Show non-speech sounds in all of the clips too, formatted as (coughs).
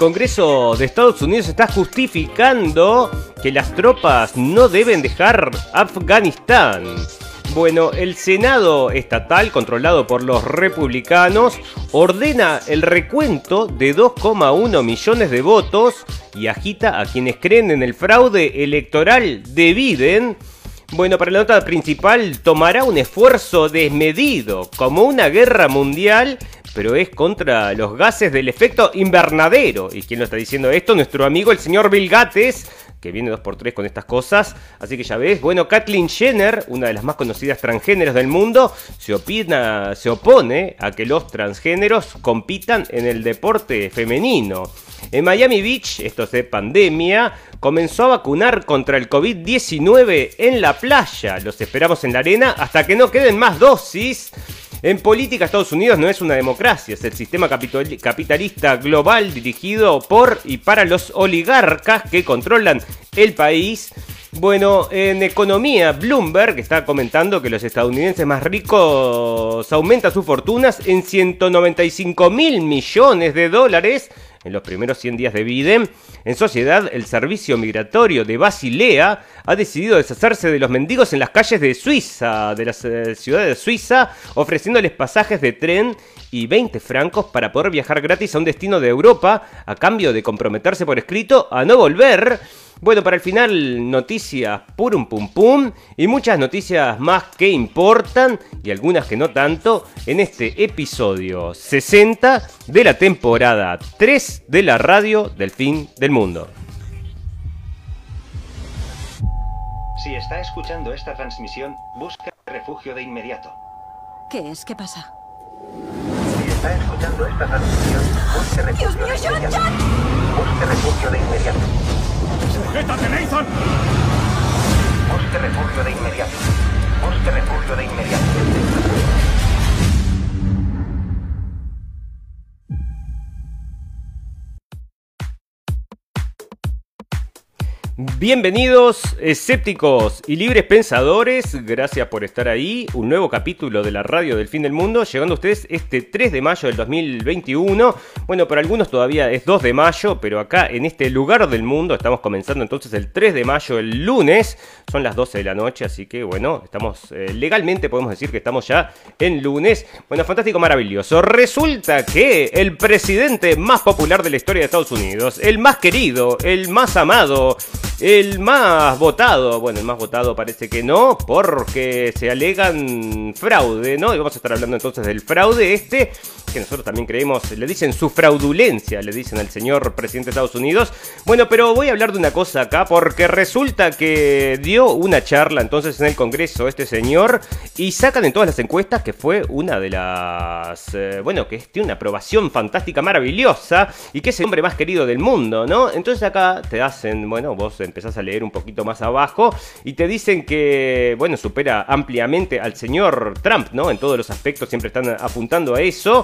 Congreso de Estados Unidos está justificando que las tropas no deben dejar Afganistán. Bueno, el Senado estatal, controlado por los republicanos, ordena el recuento de 2,1 millones de votos y agita a quienes creen en el fraude electoral de Biden. Bueno, para la nota principal tomará un esfuerzo desmedido, como una guerra mundial, pero es contra los gases del efecto invernadero. ¿Y quién lo está diciendo esto? Nuestro amigo el señor Bill Gates, que viene 2x3 con estas cosas. Así que ya ves, bueno, Kathleen Jenner, una de las más conocidas transgéneros del mundo, se, opina, se opone a que los transgéneros compitan en el deporte femenino. En Miami Beach, esto es de pandemia, comenzó a vacunar contra el COVID-19 en la playa. Los esperamos en la arena hasta que no queden más dosis. En política, Estados Unidos no es una democracia, es el sistema capitalista global dirigido por y para los oligarcas que controlan el país. Bueno, en economía, Bloomberg está comentando que los estadounidenses más ricos aumentan sus fortunas en 195 mil millones de dólares en los primeros 100 días de Biden. En sociedad, el servicio migratorio de Basilea ha decidido deshacerse de los mendigos en las calles de Suiza, de las eh, ciudades de Suiza, ofreciéndoles pasajes de tren y 20 francos para poder viajar gratis a un destino de Europa a cambio de comprometerse por escrito a no volver. Bueno, para el final, noticias purum pum pum y muchas noticias más que importan y algunas que no tanto en este episodio 60 de la temporada 3 de la radio del fin del mundo. Si está escuchando esta transmisión, busca refugio de inmediato. ¿Qué es? ¿Qué pasa? Si está escuchando esta transmisión, busque refugio Dios mío, de John, inmediato. John. Busque refugio de inmediato. ¡Sujétate, Nathan! Busque refugio de inmediato. Busque refugio de inmediato. Bienvenidos, escépticos y libres pensadores, gracias por estar ahí. Un nuevo capítulo de la radio del fin del mundo, llegando a ustedes este 3 de mayo del 2021. Bueno, para algunos todavía es 2 de mayo, pero acá en este lugar del mundo estamos comenzando entonces el 3 de mayo, el lunes. Son las 12 de la noche, así que bueno, estamos eh, legalmente podemos decir que estamos ya en lunes. Bueno, fantástico, maravilloso. Resulta que el presidente más popular de la historia de Estados Unidos, el más querido, el más amado, el más votado, bueno, el más votado parece que no, porque se alegan fraude, ¿no? Y vamos a estar hablando entonces del fraude este, que nosotros también creemos, le dicen su fraudulencia, le dicen al señor presidente de Estados Unidos. Bueno, pero voy a hablar de una cosa acá, porque resulta que dio una charla entonces en el Congreso este señor, y sacan en todas las encuestas que fue una de las, eh, bueno, que tiene una aprobación fantástica, maravillosa, y que es el hombre más querido del mundo, ¿no? Entonces acá te hacen, bueno, vos empezás a leer un poquito más abajo y te dicen que, bueno, supera ampliamente al señor Trump, ¿no? En todos los aspectos siempre están apuntando a eso.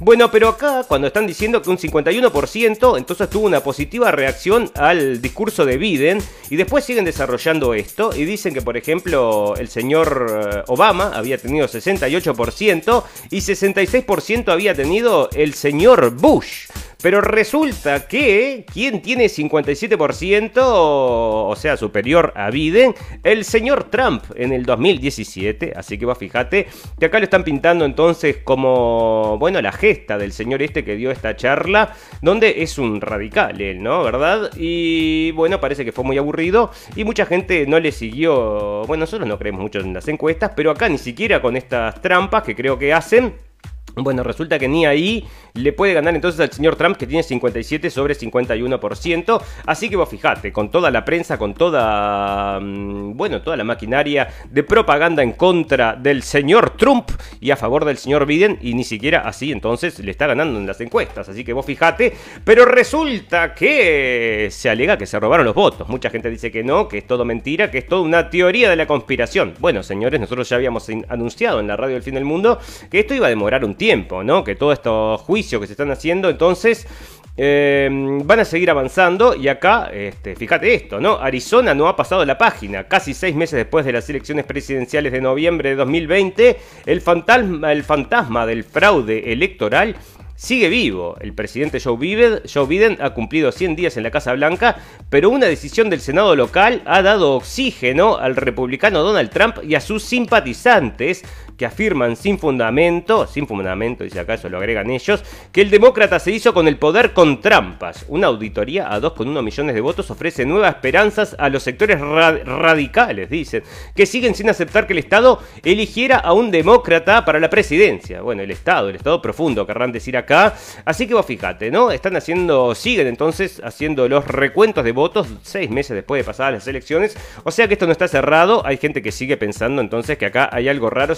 Bueno, pero acá cuando están diciendo que un 51%, entonces tuvo una positiva reacción al discurso de Biden y después siguen desarrollando esto y dicen que por ejemplo el señor eh, Obama había tenido 68% y 66% había tenido el señor Bush. Pero resulta que quien tiene 57%, o sea, superior a Biden, el señor Trump en el 2017. Así que vos fíjate que acá lo están pintando entonces como, bueno, la gesta del señor este que dio esta charla, donde es un radical él, ¿no? ¿Verdad? Y bueno, parece que fue muy aburrido y mucha gente no le siguió. Bueno, nosotros no creemos mucho en las encuestas, pero acá ni siquiera con estas trampas que creo que hacen. Bueno, resulta que ni ahí le puede ganar entonces al señor Trump que tiene 57 sobre 51%. Así que vos fijate, con toda la prensa, con toda, mm, bueno, toda la maquinaria de propaganda en contra del señor Trump y a favor del señor Biden y ni siquiera así entonces le está ganando en las encuestas. Así que vos fijate, pero resulta que se alega que se robaron los votos. Mucha gente dice que no, que es todo mentira, que es toda una teoría de la conspiración. Bueno, señores, nosotros ya habíamos anunciado en la radio del fin del mundo que esto iba a demorar un tiempo, ¿no? Que todos estos juicios que se están haciendo, entonces eh, van a seguir avanzando y acá, este, fíjate esto. Arizona no ha pasado la página. Casi seis meses después de las elecciones presidenciales de noviembre de 2020, el fantasma, el fantasma del fraude electoral sigue vivo. El presidente Joe Biden, Joe Biden, ha cumplido 100 días en la Casa Blanca, pero una decisión del Senado local ha dado oxígeno al republicano Donald Trump y a sus simpatizantes que afirman sin fundamento, sin fundamento, dice acá, eso lo agregan ellos, que el demócrata se hizo con el poder con trampas. Una auditoría a 2,1 millones de votos ofrece nuevas esperanzas a los sectores radicales, dicen, que siguen sin aceptar que el Estado eligiera a un demócrata para la presidencia. Bueno, el Estado, el Estado profundo, querrán decir acá. Así que vos fíjate, ¿no? Están haciendo, siguen entonces haciendo los recuentos de votos seis meses después de pasadas las elecciones. O sea que esto no está cerrado. Hay gente que sigue pensando entonces que acá hay algo raro,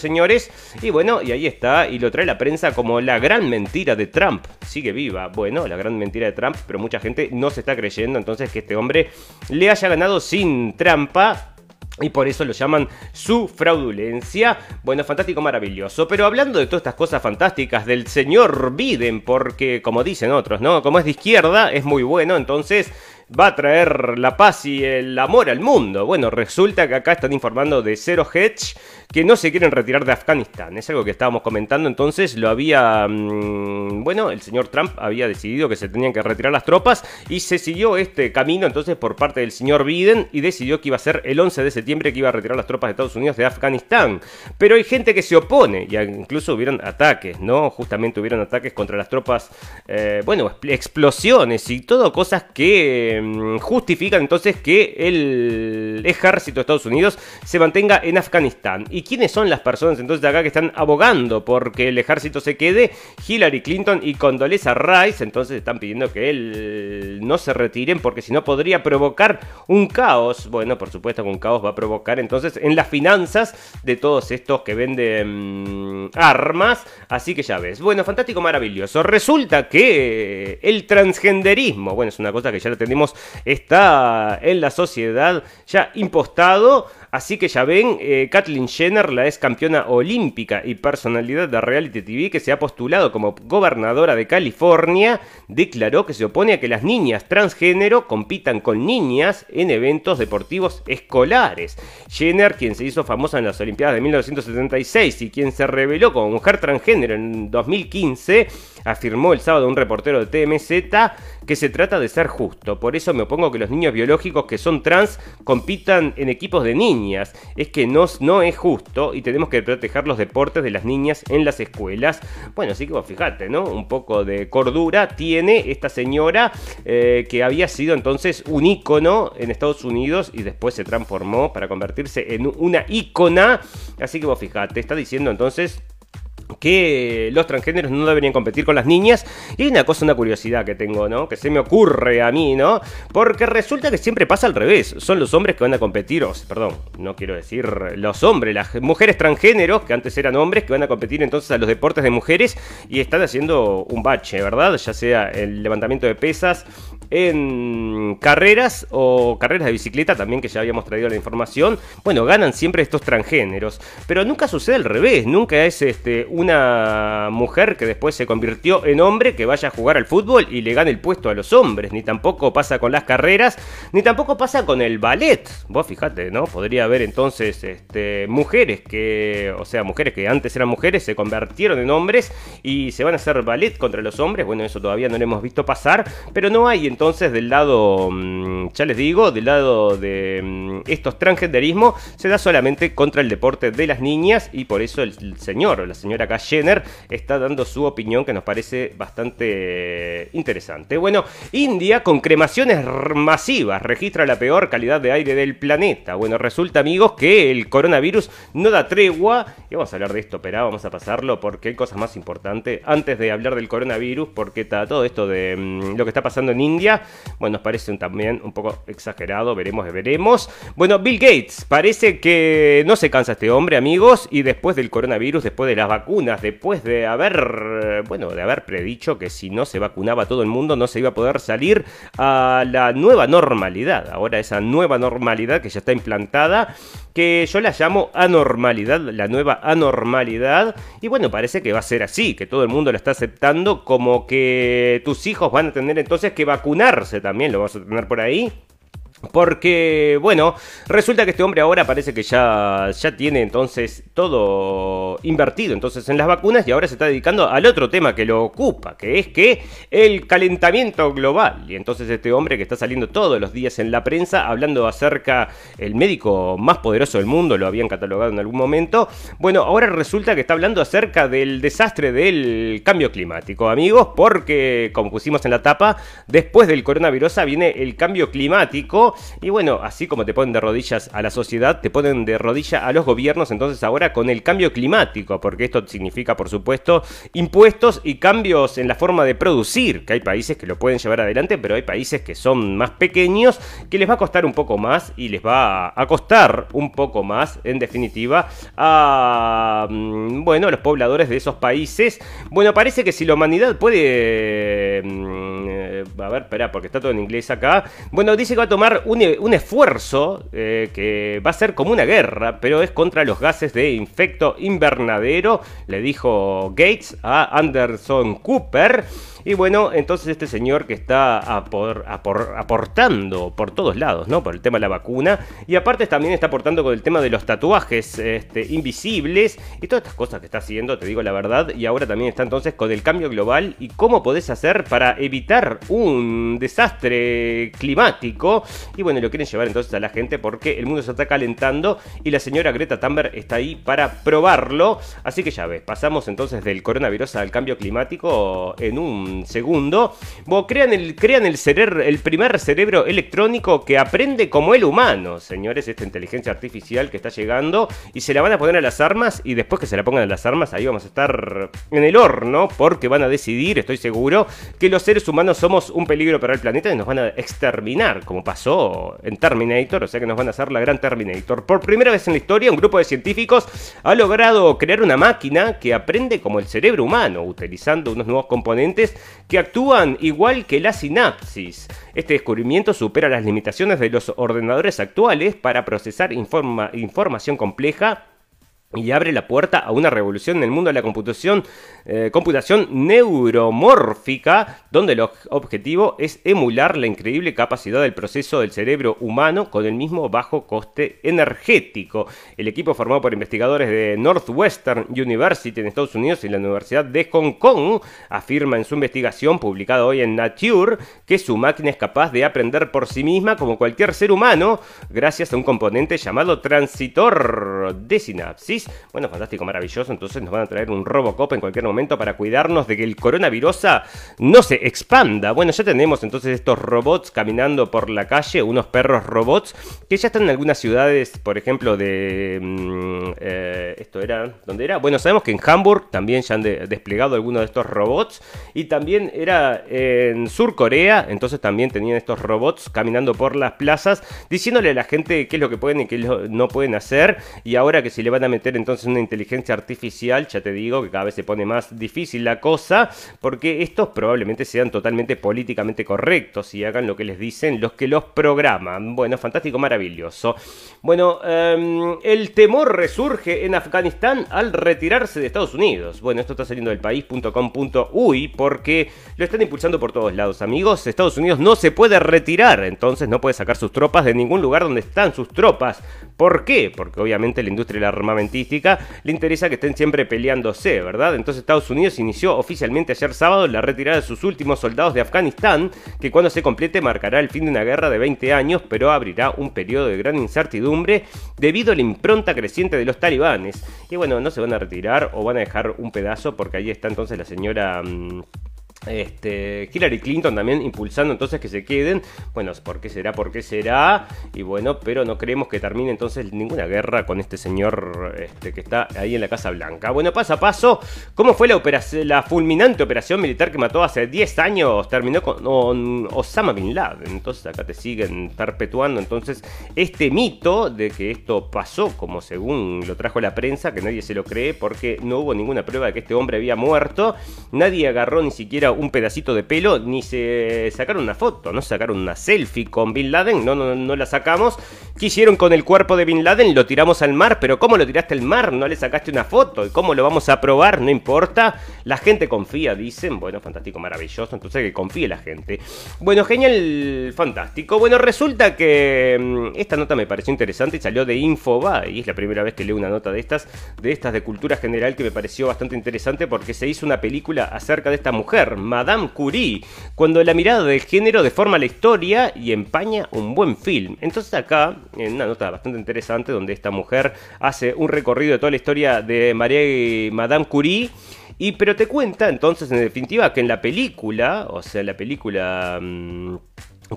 y bueno, y ahí está, y lo trae la prensa como la gran mentira de Trump. Sigue viva, bueno, la gran mentira de Trump, pero mucha gente no se está creyendo entonces que este hombre le haya ganado sin trampa. Y por eso lo llaman su fraudulencia. Bueno, fantástico, maravilloso. Pero hablando de todas estas cosas fantásticas del señor Biden, porque como dicen otros, ¿no? Como es de izquierda, es muy bueno, entonces va a traer la paz y el amor al mundo. Bueno, resulta que acá están informando de Zero Hedge que no se quieren retirar de Afganistán. Es algo que estábamos comentando entonces, lo había, mm, bueno, el señor Trump había decidido que se tenían que retirar las tropas y se siguió este camino entonces por parte del señor Biden y decidió que iba a ser el 11 de septiembre que iba a retirar las tropas de Estados Unidos de Afganistán. Pero hay gente que se opone y incluso hubieron ataques, ¿no? Justamente hubieron ataques contra las tropas, eh, bueno, explosiones y todo cosas que mm, justifican entonces que el ejército de Estados Unidos se mantenga en Afganistán. ¿Y quiénes son las personas entonces de acá que están abogando porque el ejército se quede? Hillary Clinton y Condoleezza Rice, entonces están pidiendo que él no se retiren porque si no podría provocar un caos. Bueno, por supuesto que un caos va a provocar entonces en las finanzas de todos estos que venden mm, armas. Así que ya ves. Bueno, fantástico, maravilloso. Resulta que el transgenderismo, bueno, es una cosa que ya lo tenemos, está en la sociedad ya impostado Así que ya ven, eh, Kathleen Jenner, la ex campeona olímpica y personalidad de reality TV que se ha postulado como gobernadora de California, declaró que se opone a que las niñas transgénero compitan con niñas en eventos deportivos escolares. Jenner, quien se hizo famosa en las Olimpiadas de 1976 y quien se reveló como mujer transgénero en 2015, afirmó el sábado un reportero de TMZ que se trata de ser justo. Por eso me opongo que los niños biológicos que son trans compitan en equipos de niñas. Es que no, no es justo y tenemos que proteger los deportes de las niñas en las escuelas. Bueno, así que vos fíjate, ¿no? Un poco de cordura tiene esta señora eh, que había sido entonces un ícono en Estados Unidos y después se transformó para convertirse en una ícona. Así que vos fíjate, está diciendo entonces que los transgéneros no deberían competir con las niñas. Y hay una cosa, una curiosidad que tengo, ¿no? Que se me ocurre a mí, ¿no? Porque resulta que siempre pasa al revés. Son los hombres que van a competir, o, perdón, no quiero decir los hombres, las mujeres transgéneros, que antes eran hombres, que van a competir entonces a los deportes de mujeres y están haciendo un bache, ¿verdad? Ya sea el levantamiento de pesas en carreras o carreras de bicicleta también que ya habíamos traído la información bueno ganan siempre estos transgéneros pero nunca sucede al revés nunca es este una mujer que después se convirtió en hombre que vaya a jugar al fútbol y le gane el puesto a los hombres. Ni tampoco pasa con las carreras, ni tampoco pasa con el ballet. Vos fijate, ¿no? Podría haber entonces este, mujeres que, o sea, mujeres que antes eran mujeres, se convirtieron en hombres y se van a hacer ballet contra los hombres. Bueno, eso todavía no lo hemos visto pasar, pero no hay entonces del lado, mm, ya les digo, del lado de mm, estos transgenderismo, se da solamente contra el deporte de las niñas y por eso el señor o la señora acá Jenner está dando su opinión que nos parece bastante interesante. Bueno, India con cremaciones masivas registra la peor calidad de aire del planeta. Bueno, resulta amigos que el coronavirus no da tregua y vamos a hablar de esto, pero vamos a pasarlo porque hay cosas más importantes antes de hablar del coronavirus porque está todo esto de mm, lo que está pasando en India, bueno, nos parece también un poco exagerado, veremos, veremos. Bueno, Bill Gates, parece que no se cansa este hombre, amigos, y después del coronavirus, después de las vacunas, después de haber, bueno, de haber predicho que si no se vacunaba todo el mundo no se iba a poder salir a la nueva normalidad. Ahora esa nueva normalidad que ya está implantada, que yo la llamo anormalidad, la nueva anormalidad. Y bueno, parece que va a ser así, que todo el mundo lo está aceptando como que tus hijos van a tener entonces que vacunarse también, lo vas a tener por ahí. Porque, bueno, resulta que este hombre ahora parece que ya, ya tiene entonces todo invertido entonces en las vacunas y ahora se está dedicando al otro tema que lo ocupa, que es que el calentamiento global. Y entonces este hombre que está saliendo todos los días en la prensa hablando acerca el médico más poderoso del mundo, lo habían catalogado en algún momento. Bueno, ahora resulta que está hablando acerca del desastre del cambio climático, amigos, porque como pusimos en la tapa, después del coronavirus viene el cambio climático y bueno, así como te ponen de rodillas a la sociedad, te ponen de rodilla a los gobiernos entonces ahora con el cambio climático, porque esto significa por supuesto impuestos y cambios en la forma de producir, que hay países que lo pueden llevar adelante, pero hay países que son más pequeños, que les va a costar un poco más y les va a costar un poco más, en definitiva, a mm, bueno, a los pobladores de esos países. Bueno, parece que si la humanidad puede mm, eh, a ver, espera, porque está todo en inglés acá. Bueno, dice que va a tomar un, esfuerzo eh, que va a ser como una guerra, pero es contra los gases de infecto invernadero, le dijo Gates a Anderson Cooper. Y bueno, entonces este señor que está aportando por todos lados, ¿no? Por el tema de la vacuna. Y aparte también está aportando con el tema de los tatuajes este, invisibles y todas estas cosas que está haciendo, te digo la verdad. Y ahora también está entonces con el cambio global y cómo podés hacer para evitar un desastre climático. Y bueno, lo quieren llevar entonces a la gente porque el mundo se está calentando y la señora Greta Thunberg está ahí para probarlo. Así que ya ves, pasamos entonces del coronavirus al cambio climático en un segundo. crean, el, crean el, el primer cerebro electrónico que aprende como el humano, señores, esta inteligencia artificial que está llegando y se la van a poner a las armas y después que se la pongan a las armas ahí vamos a estar en el horno porque van a decidir, estoy seguro, que los seres humanos somos un peligro para el planeta y nos van a exterminar, como pasó en Terminator, o sea que nos van a hacer la gran Terminator. Por primera vez en la historia, un grupo de científicos ha logrado crear una máquina que aprende como el cerebro humano, utilizando unos nuevos componentes que actúan igual que la sinapsis. Este descubrimiento supera las limitaciones de los ordenadores actuales para procesar información compleja y abre la puerta a una revolución en el mundo de la computación, eh, computación neuromórfica, donde el objetivo es emular la increíble capacidad del proceso del cerebro humano con el mismo bajo coste energético. El equipo formado por investigadores de Northwestern University en Estados Unidos y la Universidad de Hong Kong afirma en su investigación publicada hoy en Nature que su máquina es capaz de aprender por sí misma como cualquier ser humano gracias a un componente llamado transitor de sinapsis bueno, fantástico, maravilloso. Entonces nos van a traer un Robocop en cualquier momento para cuidarnos de que el coronavirus no se expanda. Bueno, ya tenemos entonces estos robots caminando por la calle, unos perros robots que ya están en algunas ciudades, por ejemplo, de... Mm, eh, esto era... ¿Dónde era? Bueno, sabemos que en Hamburg también ya han desplegado algunos de estos robots. Y también era en Sur Corea, entonces también tenían estos robots caminando por las plazas, diciéndole a la gente qué es lo que pueden y qué no pueden hacer. Y ahora que si le van a meter entonces una inteligencia artificial, ya te digo que cada vez se pone más difícil la cosa, porque estos probablemente sean totalmente políticamente correctos y hagan lo que les dicen los que los programan. Bueno, fantástico, maravilloso. Bueno, em, el temor resurge en Afganistán al retirarse de Estados Unidos. Bueno, esto está saliendo del país.com.uy porque lo están impulsando por todos lados, amigos. Estados Unidos no se puede retirar, entonces no puede sacar sus tropas de ningún lugar donde están sus tropas. ¿Por qué? Porque obviamente la industria le interesa que estén siempre peleándose, ¿verdad? Entonces Estados Unidos inició oficialmente ayer sábado la retirada de sus últimos soldados de Afganistán, que cuando se complete marcará el fin de una guerra de 20 años, pero abrirá un periodo de gran incertidumbre debido a la impronta creciente de los talibanes. Y bueno, no se van a retirar o van a dejar un pedazo porque ahí está entonces la señora... Mm, este, Hillary Clinton también impulsando entonces que se queden. Bueno, ¿por qué será? ¿Por qué será? Y bueno, pero no creemos que termine entonces ninguna guerra con este señor este, que está ahí en la Casa Blanca. Bueno, paso a paso, ¿cómo fue la, fulminante operación militar que mató hace 10 años? Terminó con, Osama Bin Laden. Entonces acá te siguen perpetuando entonces este mito de que esto pasó como según lo trajo la prensa, que nadie se lo cree porque no hubo ninguna prueba de que este hombre había muerto. Nadie agarró ni siquiera un pedacito de pelo, ni se sacaron una foto, no sacaron una selfie con Bin Laden, no, no, no la sacamos. ¿Qué hicieron con el cuerpo de Bin Laden? Lo tiramos al mar, pero ¿cómo lo tiraste al mar? No le sacaste una foto. ¿Y cómo lo vamos a probar? No importa. La gente confía, dicen. Bueno, fantástico, maravilloso. Entonces que confíe la gente. Bueno, genial, fantástico. Bueno, resulta que mm, esta nota me pareció interesante y salió de Infoba. Y es la primera vez que leo una nota de estas, de estas de cultura general que me pareció bastante interesante porque se hizo una película acerca de esta mujer, Madame Curie, cuando la mirada del género deforma la historia y empaña un buen film. Entonces acá, en una nota bastante interesante, donde esta mujer hace un recorrido de toda la historia de María Madame Curie, y pero te cuenta entonces en definitiva que en la película, o sea, la película... Mm,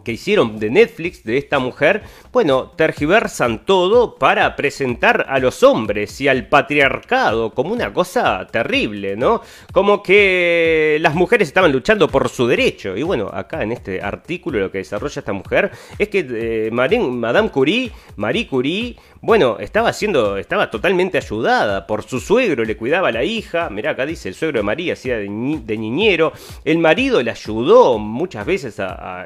que hicieron de Netflix de esta mujer, bueno, tergiversan todo para presentar a los hombres y al patriarcado como una cosa terrible, ¿no? Como que las mujeres estaban luchando por su derecho. Y bueno, acá en este artículo lo que desarrolla esta mujer es que eh, Madame Curie, Marie Curie, bueno, estaba siendo, estaba totalmente ayudada por su suegro, le cuidaba a la hija, mirá acá dice el suegro de María, hacía de, niñero, el marido le ayudó muchas veces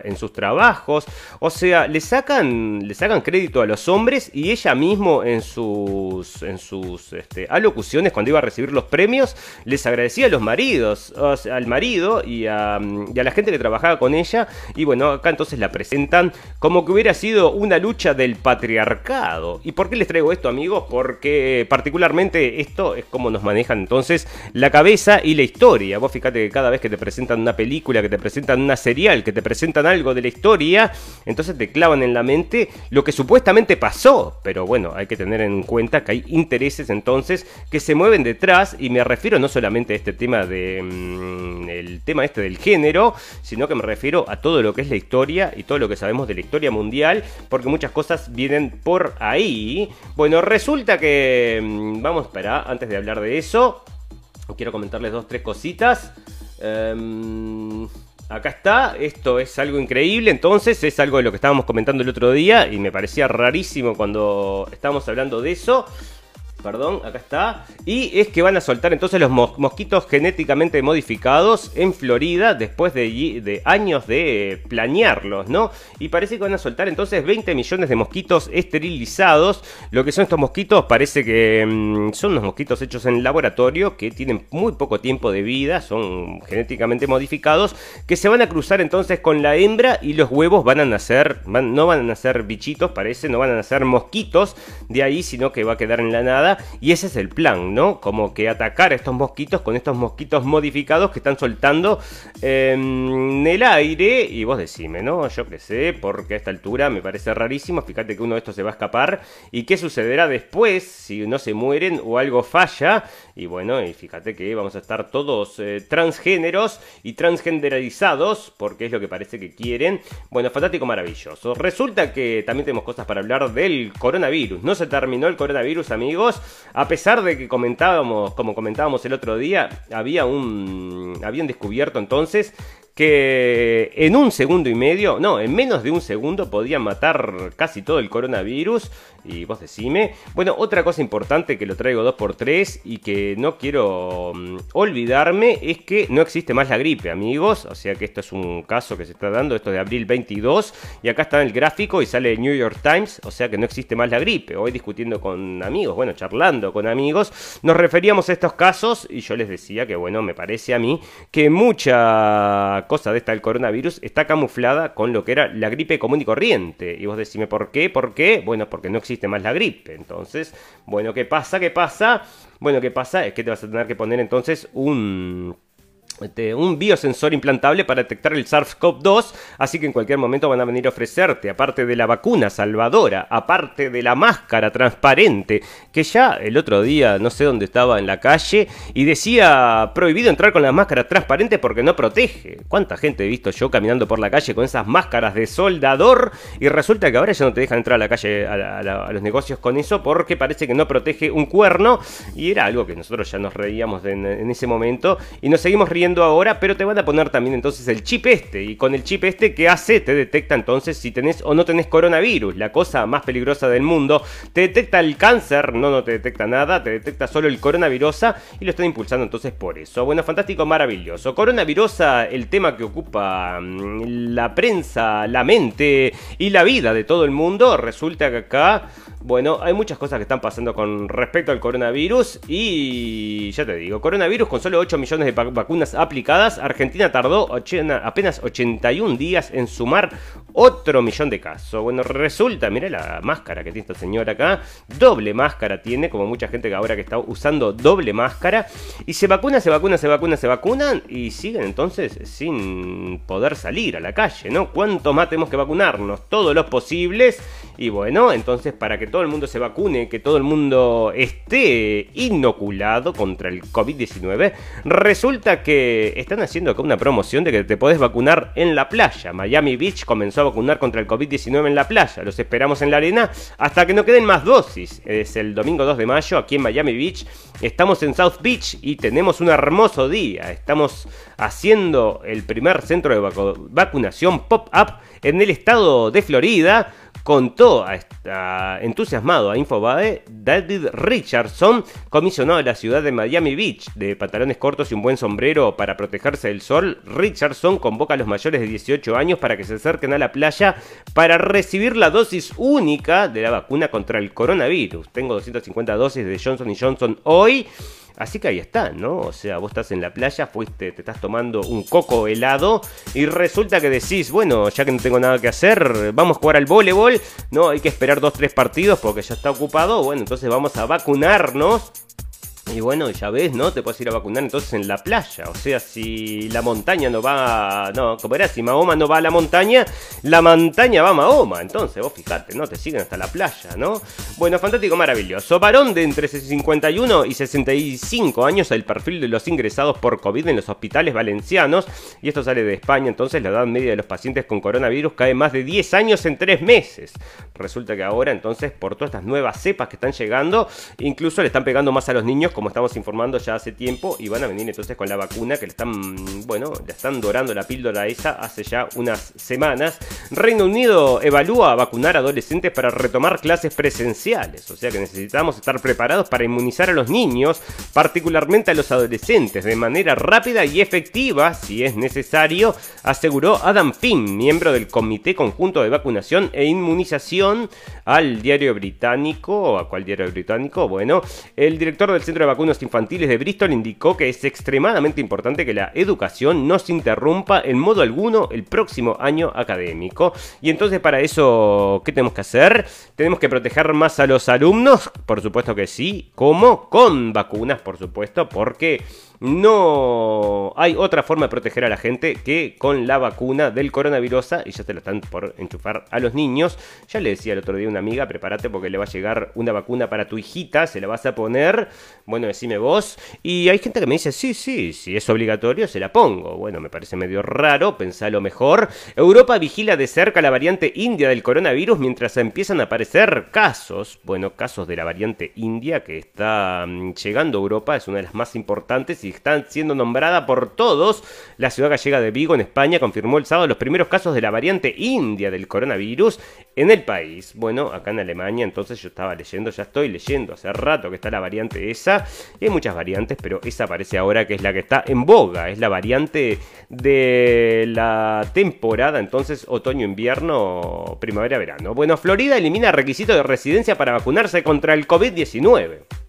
en sus trabajos, o sea, le sacan, le sacan crédito a los hombres y ella mismo en sus, en sus este, alocuciones cuando iba a recibir los premios, les agradecía a los maridos, al marido y a, a la gente que trabajaba con ella, y bueno, acá entonces la presentan como que hubiera sido una lucha del patriarcado, y por ¿Por qué les traigo esto, amigos? Porque particularmente esto es como nos manejan entonces la cabeza y la historia. Vos fíjate que cada vez que te presentan una película, que te presentan una serial, que te presentan algo de la historia, entonces te clavan en la mente lo que supuestamente pasó. Pero bueno, hay que tener en cuenta que hay intereses entonces que se mueven detrás y me refiero no solamente a este tema de mm, el tema este del género, sino que me refiero a todo lo que es la historia y todo lo que sabemos de la historia mundial, porque muchas cosas vienen por ahí. Bueno, resulta que... Mm, vamos, espera, antes de hablar de eso, quiero comentarles dos, tres cositas. Em, acá está, esto es algo increíble, entonces es algo de lo que estábamos comentando el otro día y me parecía rarísimo cuando estábamos hablando de eso. Perdón, acá está. Y es que van a soltar entonces los mosquitos genéticamente modificados en Florida después de, años de planearlos, ¿no? Y parece que van a soltar entonces 20 millones de mosquitos esterilizados. Lo que son estos mosquitos parece que mm, son unos mosquitos hechos en laboratorio que tienen muy poco tiempo de vida, son genéticamente modificados, que se van a cruzar entonces con la hembra y los huevos van a nacer, no van a nacer bichitos, parece, no van a nacer mosquitos de ahí, sino que va a quedar en la nada y ese es el plan, ¿no? Como que atacar a estos mosquitos con estos mosquitos modificados que están soltando en el aire. Y vos decime, ¿no? Yo qué sé, porque a esta altura me parece rarísimo. Fíjate que uno de estos se va a escapar. ¿Y qué sucederá después si no se mueren o algo falla? Y bueno, y fíjate que vamos a estar todos eh, transgéneros y transgenderizados, porque es lo que parece que quieren. Bueno, fantástico, maravilloso. Resulta que también tenemos cosas para hablar del coronavirus. No se terminó el coronavirus, amigos. A pesar de que comentábamos, como comentábamos el otro día, había un, habían descubierto entonces que en un segundo y medio, no, en menos de un segundo podían matar casi todo el coronavirus. Y vos decime. Bueno, otra cosa importante que lo traigo 2x3 y que no quiero mm, olvidarme es que no existe más la gripe, amigos. O sea que esto es un caso que se está dando, esto de abril 22. Y acá está el gráfico y sale New York Times. O sea que no existe más la gripe. Hoy discutiendo con amigos, bueno, charlando con amigos, nos referíamos a estos casos y yo les decía que, bueno, me parece a mí que mucha cosa de esta del coronavirus está camuflada con lo que era la gripe común y corriente. Y vos decime por qué, por qué. Bueno, porque no existe más la gripe. Entonces, bueno, ¿qué pasa? ¿Qué pasa? Bueno, ¿qué pasa? Es que te vas a tener que poner entonces un este, un biosensor implantable para detectar el SARS-CoV-2, así que en cualquier momento van a venir a ofrecerte, aparte de la vacuna salvadora, aparte de la máscara transparente, que ya el otro día no sé dónde estaba en la calle y decía prohibido entrar con la máscara transparente porque no protege. ¿Cuánta gente he visto yo caminando por la calle con esas máscaras de soldador y resulta que ahora ya no te dejan entrar a la calle a, los negocios con eso porque parece que no protege un cuerno y era algo que nosotros ya nos reíamos en ese momento y nos seguimos riendo ahora, pero te van a poner también entonces el chip este. Y con el chip este, ¿qué hace? Te detecta entonces si tenés o no tenés coronavirus, la cosa más peligrosa del mundo. Te detecta el cáncer, no, no te detecta nada, te detecta solo el coronavirus y lo están impulsando entonces por eso. Bueno, fantástico, maravilloso. Coronavirus, el tema que ocupa mm, la prensa, la mente y la vida de todo el mundo, resulta que acá bueno, hay muchas cosas que están pasando con respecto al coronavirus y ya te digo, coronavirus con solo 8 millones de vacunas aplicadas, Argentina tardó apenas 81 días en sumar otro millón de casos. Bueno, resulta, mira la máscara que tiene esta señora acá, doble máscara tiene, como mucha gente que ahora que está usando doble máscara, y se vacuna, se vacuna, se vacuna, se vacunan y siguen entonces sin poder salir a la calle, ¿no? ¿Cuánto más tenemos que vacunarnos? Todos los posibles y bueno, entonces para que todo el mundo se vacune, que todo el mundo esté inoculado contra el COVID-19, resulta que están haciendo acá una promoción de que te podés vacunar en la playa. Miami Beach comenzó a vacunar contra el COVID-19 en la playa. Los esperamos en la arena hasta que no queden más dosis. Es el domingo 2 de mayo aquí en Miami Beach. Estamos en South Beach y tenemos un hermoso día. Estamos haciendo el primer centro de vacunación pop-up en el estado de Florida contó a esta, entusiasmado a Infobae David Richardson, comisionado de la ciudad de Miami Beach, de pantalones cortos y un buen sombrero para protegerse del sol. Richardson convoca a los mayores de 18 años para que se acerquen a la playa para recibir la dosis única de la vacuna contra el coronavirus. Tengo 250 dosis de Johnson Johnson hoy. Así que ahí está, ¿no? O sea, vos estás en la playa, fuiste, te estás tomando un coco helado y resulta que decís, bueno, ya que no tengo nada que hacer, vamos a jugar al voleibol, no, hay que esperar dos, tres partidos porque ya está ocupado, bueno, entonces vamos a vacunarnos y bueno, ya ves, ¿no? Te puedes ir a vacunar entonces en la playa. O sea, si la montaña no va. No, como era, si Mahoma no va a la montaña, la montaña va a Mahoma. Entonces, vos fijate, ¿no? Te siguen hasta la playa, ¿no? Bueno, fantástico, maravilloso. Varón de entre 51 y 65 años, el perfil de los ingresados por COVID en los hospitales valencianos. Y esto sale de España, entonces la edad media de los pacientes con coronavirus cae más de 10 años en 3 meses. Resulta que ahora, entonces, por todas estas nuevas cepas que están llegando, incluso le están pegando más a los niños como estamos informando ya hace tiempo, y van a venir entonces con la vacuna que le están, bueno, le están dorando la píldora esa hace ya unas semanas. Reino Unido evalúa vacunar a adolescentes para retomar clases presenciales, o sea que necesitamos estar preparados para inmunizar a los niños, particularmente a los adolescentes, de manera rápida y efectiva, si es necesario, aseguró Adam Finn, miembro del Comité Conjunto de Vacunación e Inmunización, al diario británico, ¿a cuál diario británico? Bueno, el director del Centro de Vacunas Infantiles de Bristol indicó que es extremadamente importante que la educación no se interrumpa en modo alguno el próximo año académico. Y entonces para eso, ¿qué tenemos que hacer? Tenemos que proteger más a los alumnos, por supuesto que sí, como con vacunas, por supuesto, porque no hay otra forma de proteger a la gente que con la vacuna del coronavirus y ya se la están por enchufar a los niños. Ya le decía el otro día a una amiga, prepárate porque le va a llegar una vacuna para tu hijita, se la vas a poner. Bueno, decime vos. Y hay gente que me dice, sí, sí, si es obligatorio, se la pongo. Bueno, me parece medio raro, pensalo mejor. Europa vigila de cerca la variante india del coronavirus mientras empiezan a aparecer casos, bueno, casos de la variante india que está mm, llegando a Europa, es una de las más importantes y están siendo nombrada por todos. La ciudad gallega de Vigo, en España, confirmó el sábado los primeros casos de la variante india del coronavirus en el país. Bueno, acá en Alemania, entonces yo estaba leyendo, ya estoy leyendo hace rato que está la variante esa. Y hay muchas variantes, pero esa parece ahora que es la que está en boga. Es la variante de la temporada, entonces otoño-invierno, primavera-verano. Bueno, Florida elimina requisito de residencia para vacunarse contra el COVID-19.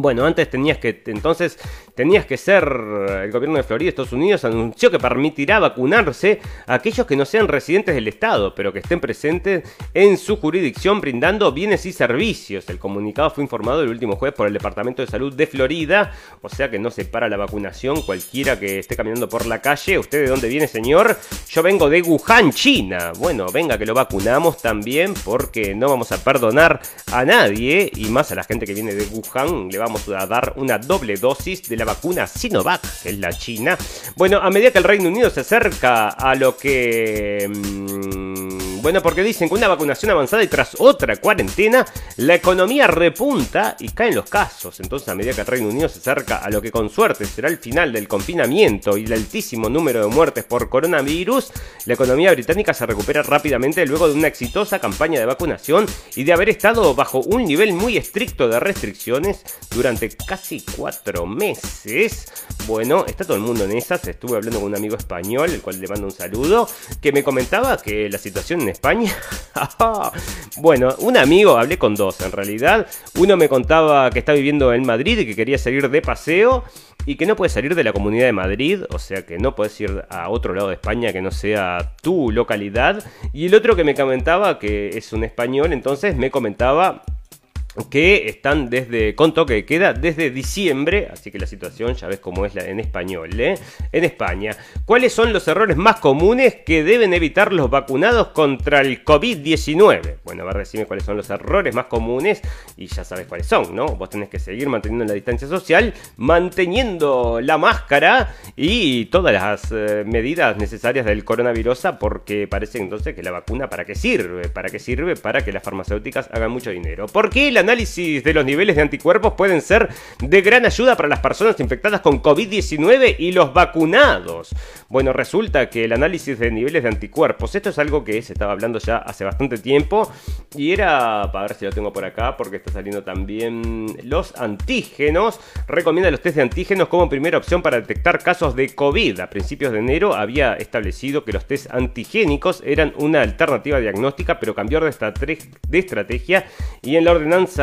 Bueno, antes tenías que, entonces, tenías que ser, el gobierno de Florida, Estados Unidos, anunció que permitirá vacunarse a aquellos que no sean residentes del Estado, pero que estén presentes en su jurisdicción brindando bienes y servicios. El comunicado fue informado el último jueves por el Departamento de Salud de Florida, o sea que no se para la vacunación. Cualquiera que esté caminando por la calle, ¿usted de dónde viene, señor? Yo vengo de Wuhan, China. Bueno, venga que lo vacunamos también, porque no vamos a perdonar a nadie, y más a la gente que viene de Wuhan, le va vamos a dar una doble dosis de la vacuna Sinovac, que es la China. Bueno, a medida que el Reino Unido se acerca a lo que... Mm, Bueno, porque dicen que una vacunación avanzada y tras otra cuarentena, la economía repunta y caen los casos. Entonces, a medida que el Reino Unido se acerca a lo que con suerte será el final del confinamiento y el altísimo número de muertes por coronavirus, la economía británica se recupera rápidamente luego de una exitosa campaña de vacunación y de haber estado bajo un nivel muy estricto de restricciones durante casi cuatro meses. Bueno, está todo el mundo en esas. Estuve hablando con un amigo español, el cual le mando un saludo, que me comentaba que la situación en España... (laughs) bueno, un amigo, hablé con dos en realidad. Uno me contaba que está viviendo en Madrid y que quería salir de paseo y que no puedes salir de la comunidad de Madrid, o sea que no puedes ir a otro lado de España que no sea tu localidad. Y el otro que me comentaba, que es un español, entonces me comentaba que están desde con toque de queda desde diciembre, así que la situación ya ves cómo es la, en español, ¿eh? En España, ¿cuáles son los errores más comunes que deben evitar los vacunados contra el COVID-19? Bueno, a ver, decime cuáles son los errores más comunes y ya sabes cuáles son, ¿no? Vos tenés que seguir manteniendo la distancia social, manteniendo la máscara y todas las eh, medidas necesarias del coronavirus porque parece entonces que la vacuna para qué sirve, para qué sirve, para que las farmacéuticas hagan mucho dinero. ¿Por qué la análisis de los niveles de anticuerpos pueden ser de gran ayuda para las personas infectadas con COVID-19 y los vacunados. Bueno, resulta que el análisis de niveles de anticuerpos, esto es algo que se estaba hablando ya hace bastante tiempo y era, para ver si lo tengo por acá, porque está saliendo también los antígenos. Recomienda los test de antígenos como primera opción para detectar casos de COVID. A principios de enero había establecido que los test antigénicos eran una alternativa diagnóstica, pero cambió de estrategia y en la ordenanza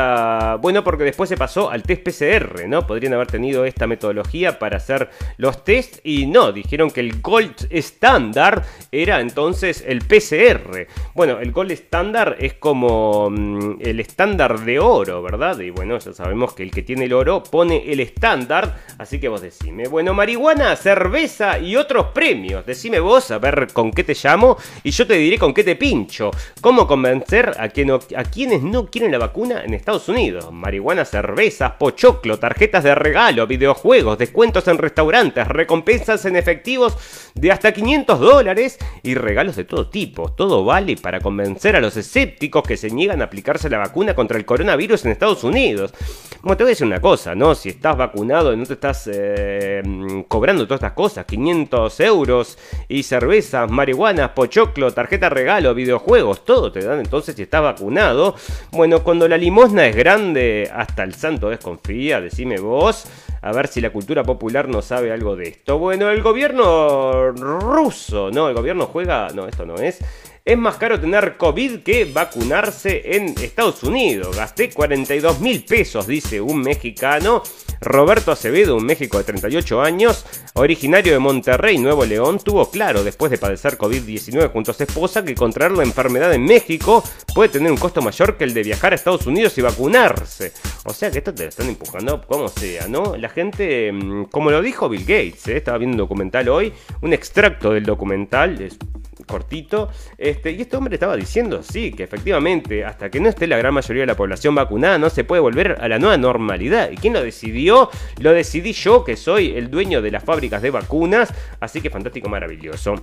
bueno, porque después se pasó al test PCR, ¿no? Podrían haber tenido esta metodología para hacer los test y no, dijeron que el gold estándar era entonces el PCR. Bueno, el gold estándar es como mm, el estándar de oro, ¿verdad? Y bueno, ya sabemos que el que tiene el oro pone el estándar, así que vos decime, bueno, marihuana, cerveza y otros premios. Decime vos a ver con qué te llamo y yo te diré con qué te pincho. ¿Cómo convencer a, a quienes no quieren la vacuna en Estados Unidos. Marihuana, cervezas, pochoclo, tarjetas de regalo, videojuegos, descuentos en restaurantes, recompensas en efectivos de hasta 500 dólares y regalos de todo tipo. Todo vale para convencer a los escépticos que se niegan a aplicarse la vacuna contra el coronavirus en Estados Unidos. Bueno, te voy a decir una cosa, ¿no? Si estás vacunado y no te estás eh, cobrando todas estas cosas, 500 euros y cervezas, marihuana, pochoclo, tarjeta de regalo, videojuegos, todo te dan entonces si estás vacunado. Bueno, cuando la limón es grande, hasta el santo desconfía, decime vos. A ver si la cultura popular no sabe algo de esto. Bueno, el gobierno ruso, no, el gobierno juega, no, esto no es. Es más caro tener COVID que vacunarse en Estados Unidos. Gasté 42 mil pesos, dice un mexicano. Roberto Acevedo, un México de 38 años, originario de Monterrey, Nuevo León, tuvo claro después de padecer COVID-19 junto a su esposa que contraer la enfermedad en México puede tener un costo mayor que el de viajar a Estados Unidos y vacunarse. O sea que esto te lo están empujando como sea, ¿no? La gente, mm, como lo dijo Bill Gates, ¿eh? estaba viendo un documental hoy, un extracto del documental, cortito. Este, y este hombre estaba diciendo, sí, que efectivamente, hasta que no esté la gran mayoría de la población vacunada, no se puede volver a la nueva normalidad. ¿Y quién lo decidió? Lo decidí yo, que soy el dueño de las fábricas de vacunas. Así que fantástico, maravilloso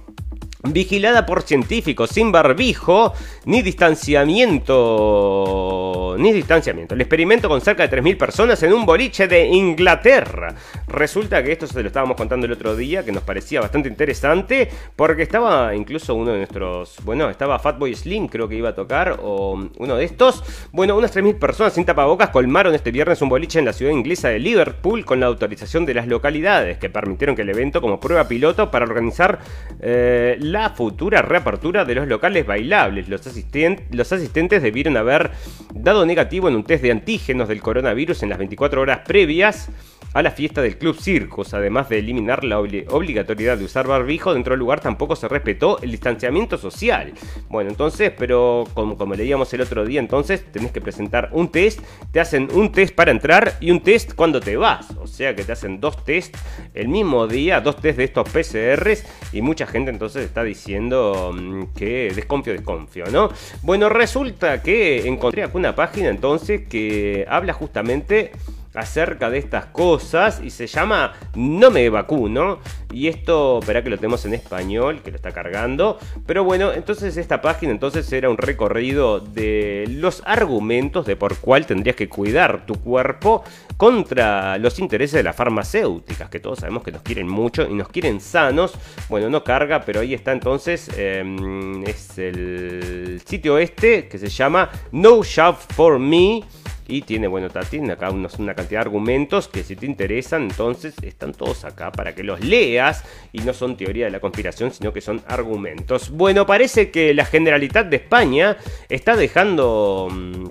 vigilada por científicos sin barbijo ni distanciamiento ni distanciamiento. El experimento con cerca de 3.000 personas en un boliche de Inglaterra. Resulta que esto se lo estábamos contando el otro día, que nos parecía bastante interesante, porque estaba incluso uno de nuestros, bueno, estaba Fatboy Slim, creo que iba a tocar, o uno de estos. Bueno, unas 3.000 personas sin tapabocas colmaron este viernes un boliche en la ciudad inglesa de Liverpool con la autorización de las localidades, que permitieron que el evento como prueba piloto para organizar eh, la futura reapertura de los locales bailables. Los, los asistentes debieron haber dado negativo en un test de antígenos del coronavirus en las 24 horas previas a la fiesta del Club Circus. Además de eliminar la obligatoriedad de usar barbijo, dentro del lugar tampoco se respetó el distanciamiento social. Bueno, entonces, pero como, como leíamos el otro día, entonces tenés que presentar un test, te hacen un test para entrar y un test cuando te vas. O sea que te hacen dos test el mismo día, dos test de estos PCRs y mucha gente entonces está diciendo mm, que desconfío, desconfío, ¿no? Bueno, resulta que encontré una página entonces que habla justamente acerca de estas cosas y se llama No me vacuno. Y esto, espera que lo tenemos en español, que lo está cargando. Pero bueno, entonces esta página entonces era un recorrido de los argumentos de por cuál tendrías que cuidar tu cuerpo contra los intereses de las farmacéuticas, que todos sabemos que nos quieren mucho y nos quieren sanos. Bueno, no carga, pero ahí está entonces, em, es el sitio este que se llama No Shop for Me. Y tiene, bueno, tiene acá una cantidad de argumentos que si te interesan, entonces están todos acá para que los leas y no son teoría de la conspiración, sino que son argumentos. Bueno, parece que la Generalitat de España está dejando... Mm,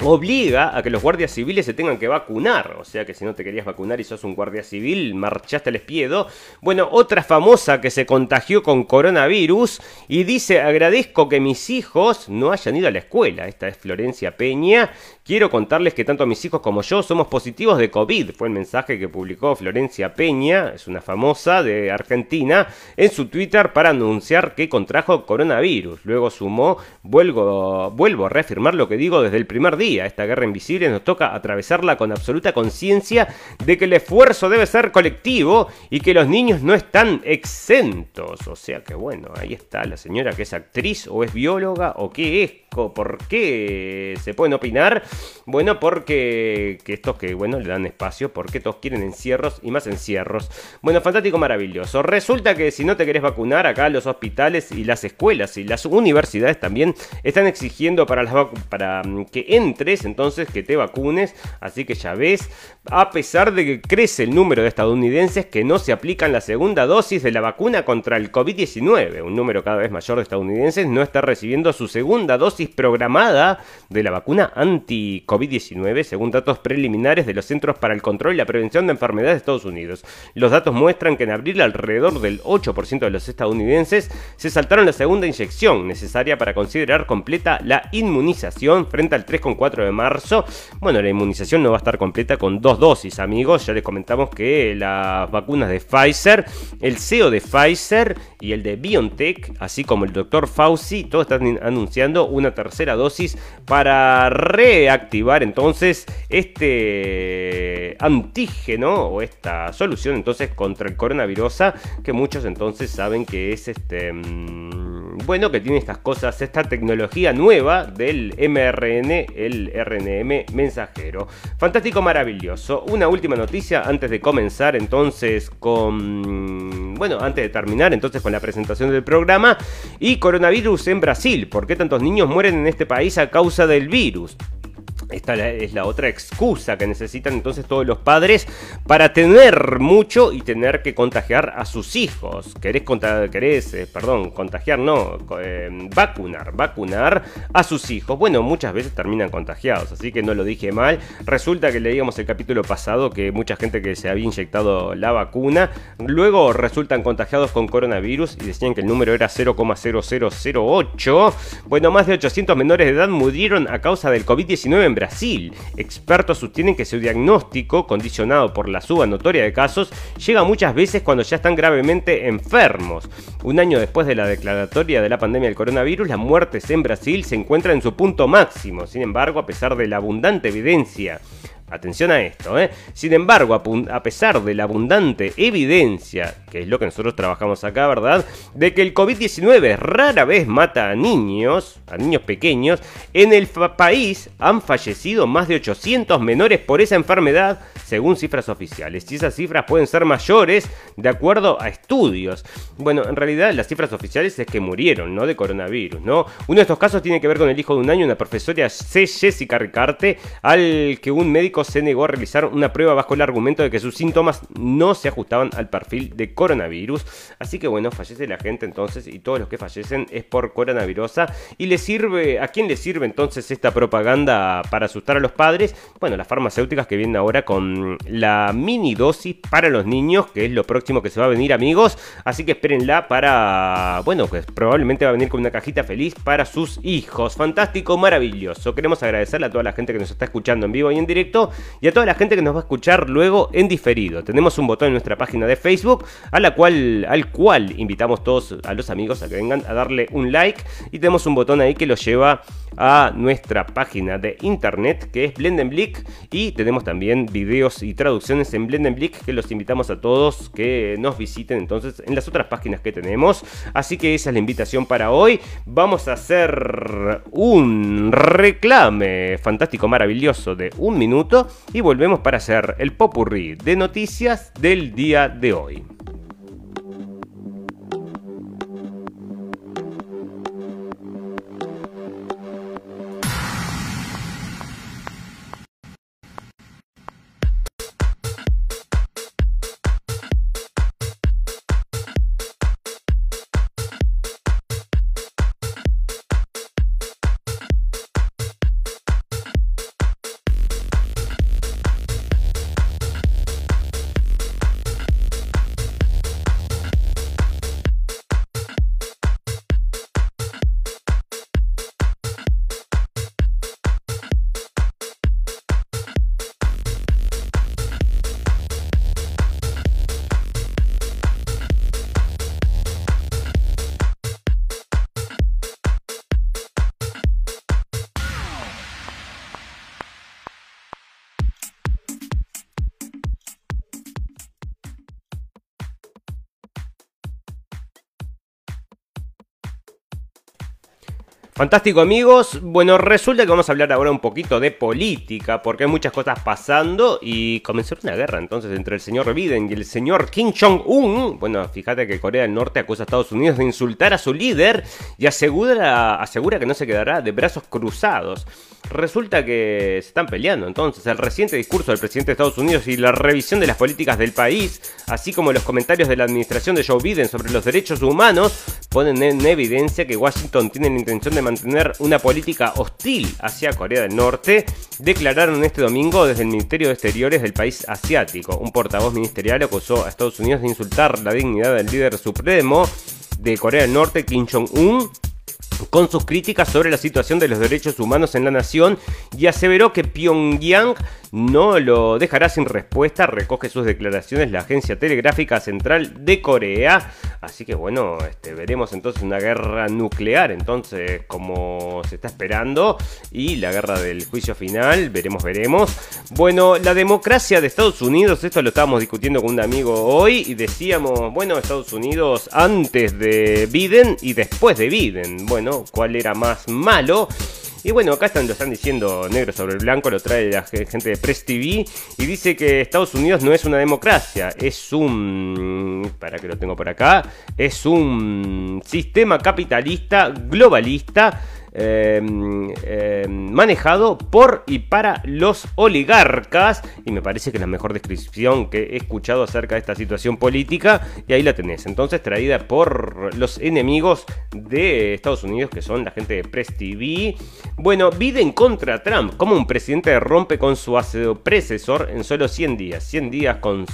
obliga a que los guardias civiles se tengan que vacunar. O sea que si no te querías vacunar y sos un guardia civil, marchaste al espiedo. Bueno, otra famosa que se contagió con coronavirus y dice, agradezco que mis hijos no hayan ido a la escuela. Esta es Florencia Peña. Quiero contarles que tanto mis hijos como yo somos positivos de COVID. Fue el mensaje que publicó Florencia Peña, es una famosa de Argentina, en su Twitter para anunciar que contrajo coronavirus. Luego sumó, vuelvo, vuelvo a reafirmar lo que digo desde el primer día esta guerra invisible nos toca atravesarla con absoluta conciencia de que el esfuerzo debe ser colectivo y que los niños no están exentos. O sea que bueno, ahí está la señora que es actriz o es bióloga o qué es. ¿Por qué se pueden opinar? Bueno, porque que estos que bueno le dan espacio porque todos quieren encierros y más encierros. Bueno, fantástico, maravilloso. Resulta que si no te querés vacunar, acá los hospitales y las escuelas y las universidades también están exigiendo para, las para mm, que entren entonces que te vacunes. Así que ya ves, a pesar de que crece el número de estadounidenses que no se aplican la segunda dosis de la vacuna contra el COVID-19, un número cada vez mayor de estadounidenses no está recibiendo su segunda dosis programada de la vacuna anti-COVID-19, según datos preliminares de los Centros para el Control y la Prevención de Enfermedades de Estados Unidos. Los datos muestran que en abril alrededor del 8% de los estadounidenses se saltaron la segunda inyección necesaria para considerar completa la inmunización frente al 3,4% de marzo. Bueno, la inmunización no va a estar completa con dos dosis, amigos. Ya les comentamos que las vacunas de Pfizer, el CEO de Pfizer y el de BioNTech, así como el doctor Fauci, todos están anunciando una tercera dosis para reactivar entonces este antígeno o esta solución entonces contra el coronavirus que muchos entonces saben que es este mm, bueno que tiene estas cosas esta tecnología nueva del mRN RNM mensajero. Fantástico maravilloso. Una última noticia antes de comenzar entonces con bueno antes de terminar entonces con la presentación del programa. Y coronavirus en Brasil. ¿por qué tantos niños mueren en este país a causa del virus. Esta es la otra excusa que necesitan entonces todos los padres para tener mucho y tener que contagiar a sus hijos. Querés, querés eh, perdón, contagiar, no, eh, vacunar, vacunar a sus hijos. Bueno, muchas veces terminan contagiados, así que no lo dije mal. Resulta que leíamos el capítulo pasado que mucha gente que se había inyectado la vacuna, luego resultan contagiados con coronavirus y decían que el número era 0,0008. Bueno, más de 800 menores de edad murieron a causa del COVID-19 en Brasil. Expertos sostienen que su diagnóstico, condicionado por la suba notoria de casos, llega muchas veces cuando ya están gravemente enfermos. Un año después de la declaratoria de la pandemia del coronavirus, las muertes en Brasil se encuentran en su punto máximo. Sin embargo, a pesar de la abundante evidencia Atención a esto, ¿eh? Sin embargo, a pesar de la abundante evidencia, que es lo que nosotros trabajamos acá, ¿verdad? De que el COVID-19 rara vez mata a niños, a niños pequeños, en el país han fallecido más de 800 menores por esa enfermedad, según cifras oficiales. Y esas cifras pueden ser mayores de acuerdo a estudios. Bueno, en realidad las cifras oficiales es que murieron, ¿no? De coronavirus, ¿no? Uno de estos casos tiene que ver con el hijo de un año, una profesora C. Jessica Ricarte, al que un médico se negó a realizar una prueba bajo el argumento de que sus síntomas no se ajustaban al perfil de coronavirus. Así que bueno, fallece la gente entonces y todos los que fallecen es por coronavirus. ¿Y le sirve, a quién le sirve entonces esta propaganda para asustar a los padres? Bueno, las farmacéuticas que vienen ahora con la mini dosis para los niños, que es lo próximo que se va a venir amigos. Así que espérenla para, bueno, pues probablemente va a venir con una cajita feliz para sus hijos. Fantástico, maravilloso. Queremos agradecerle a toda la gente que nos está escuchando en vivo y en directo y a toda la gente que nos va a escuchar luego en diferido. Tenemos un botón en nuestra página de Facebook a la cual, al cual invitamos todos a los amigos a que vengan a darle un like y tenemos un botón ahí que los lleva a nuestra página de internet que es Blendenblick y tenemos también videos y traducciones en Blendenblick que los invitamos a todos que nos visiten entonces en las otras páginas que tenemos. Así que esa es la invitación para hoy. Vamos a hacer un reclame fantástico, maravilloso de un minuto y volvemos para hacer el popurrí de noticias del día de hoy. Fantástico amigos, bueno resulta que vamos a hablar ahora un poquito de política porque hay muchas cosas pasando y comenzó una guerra entonces entre el señor Biden y el señor Kim Jong-un. Bueno, fíjate que Corea del Norte acusa a Estados Unidos de insultar a su líder y asegura, asegura que no se quedará de brazos cruzados. Resulta que se están peleando entonces el reciente discurso del presidente de Estados Unidos y la revisión de las políticas del país, así como los comentarios de la administración de Joe Biden sobre los derechos humanos, ponen en evidencia que Washington tiene la intención de mantener una política hostil hacia Corea del Norte, declararon este domingo desde el Ministerio de Exteriores del país asiático. Un portavoz ministerial acusó a Estados Unidos de insultar la dignidad del líder supremo de Corea del Norte, Kim Jong-un, con sus críticas sobre la situación de los derechos humanos en la nación y aseveró que Pyongyang no lo dejará sin respuesta, recoge sus declaraciones la agencia telegráfica central de Corea. Así que bueno, este, veremos entonces una guerra nuclear, entonces como se está esperando, y la guerra del juicio final, veremos, veremos. Bueno, la democracia de Estados Unidos, esto lo estábamos discutiendo con un amigo hoy y decíamos, bueno, Estados Unidos antes de Biden y después de Biden, bueno, ¿cuál era más malo? Y bueno, acá están, lo están diciendo negro sobre blanco, lo trae la gente de Press TV y dice que Estados Unidos no es una democracia, es un... para que lo tengo por acá, es un sistema capitalista globalista Em, em, manejado por y para los oligarcas. Y me parece que es la mejor descripción que he escuchado acerca de esta situación política. Y ahí la tenés. Entonces, traída por los enemigos de Estados Unidos, que son la gente de Press TV. Bueno, Biden contra Trump. Como un presidente rompe con su predecesor en solo 100 días. 100 días con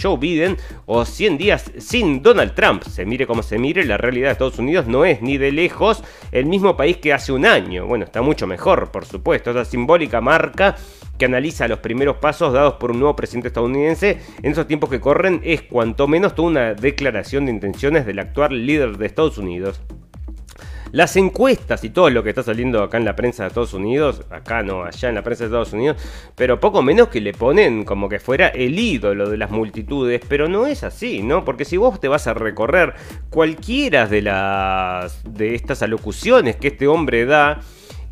Joe Biden o 100 días sin Donald Trump. Se mire como se mire, la realidad de Estados Unidos no es ni de lejos el mismo país que hace un año. Bueno, está mucho mejor, por supuesto. Esa simbólica marca que analiza los primeros pasos dados por un nuevo presidente estadounidense en esos tiempos que corren es cuanto menos toda una declaración de intenciones del actual líder de Estados Unidos. Las encuestas y todo lo que está saliendo acá en la prensa de Estados Unidos, acá no, allá en la prensa de Estados Unidos, pero poco menos que le ponen como que fuera el ídolo de las multitudes, pero no es así, ¿no? Porque si vos te vas a recorrer cualquiera de las de estas alocuciones que este hombre da,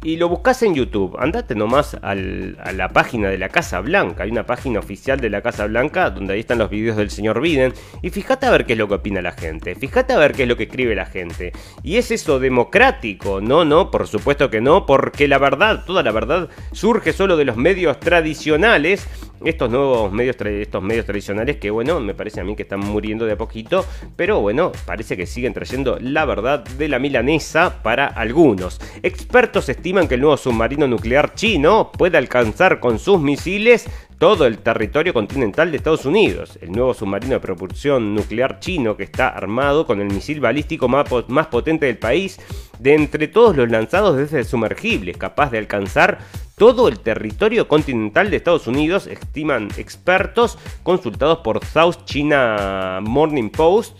y lo buscas en YouTube. Andate nomás a la página de la Casa Blanca. Hay una página oficial de la Casa Blanca donde ahí están los videos del señor Biden. Y fíjate a ver qué es lo que opina la gente. Fíjate a ver qué es lo que escribe la gente. Y es eso democrático. No, no, por supuesto que no. Porque la verdad, toda la verdad, surge solo de los medios tradicionales. Estos nuevos medios, estos medios tradicionales que, bueno, me parece a mí que están muriendo de a poquito. Pero bueno, parece que siguen trayendo la verdad de la milanesa para algunos. Expertos estiman que el nuevo submarino nuclear chino puede alcanzar con sus misiles todo el territorio continental de Estados Unidos. El nuevo submarino de propulsión nuclear chino que está armado con el misil balístico más, potente del país, de entre todos los lanzados desde el sumergible, capaz de alcanzar todo el territorio continental de Estados Unidos, estiman expertos consultados por South China Morning Post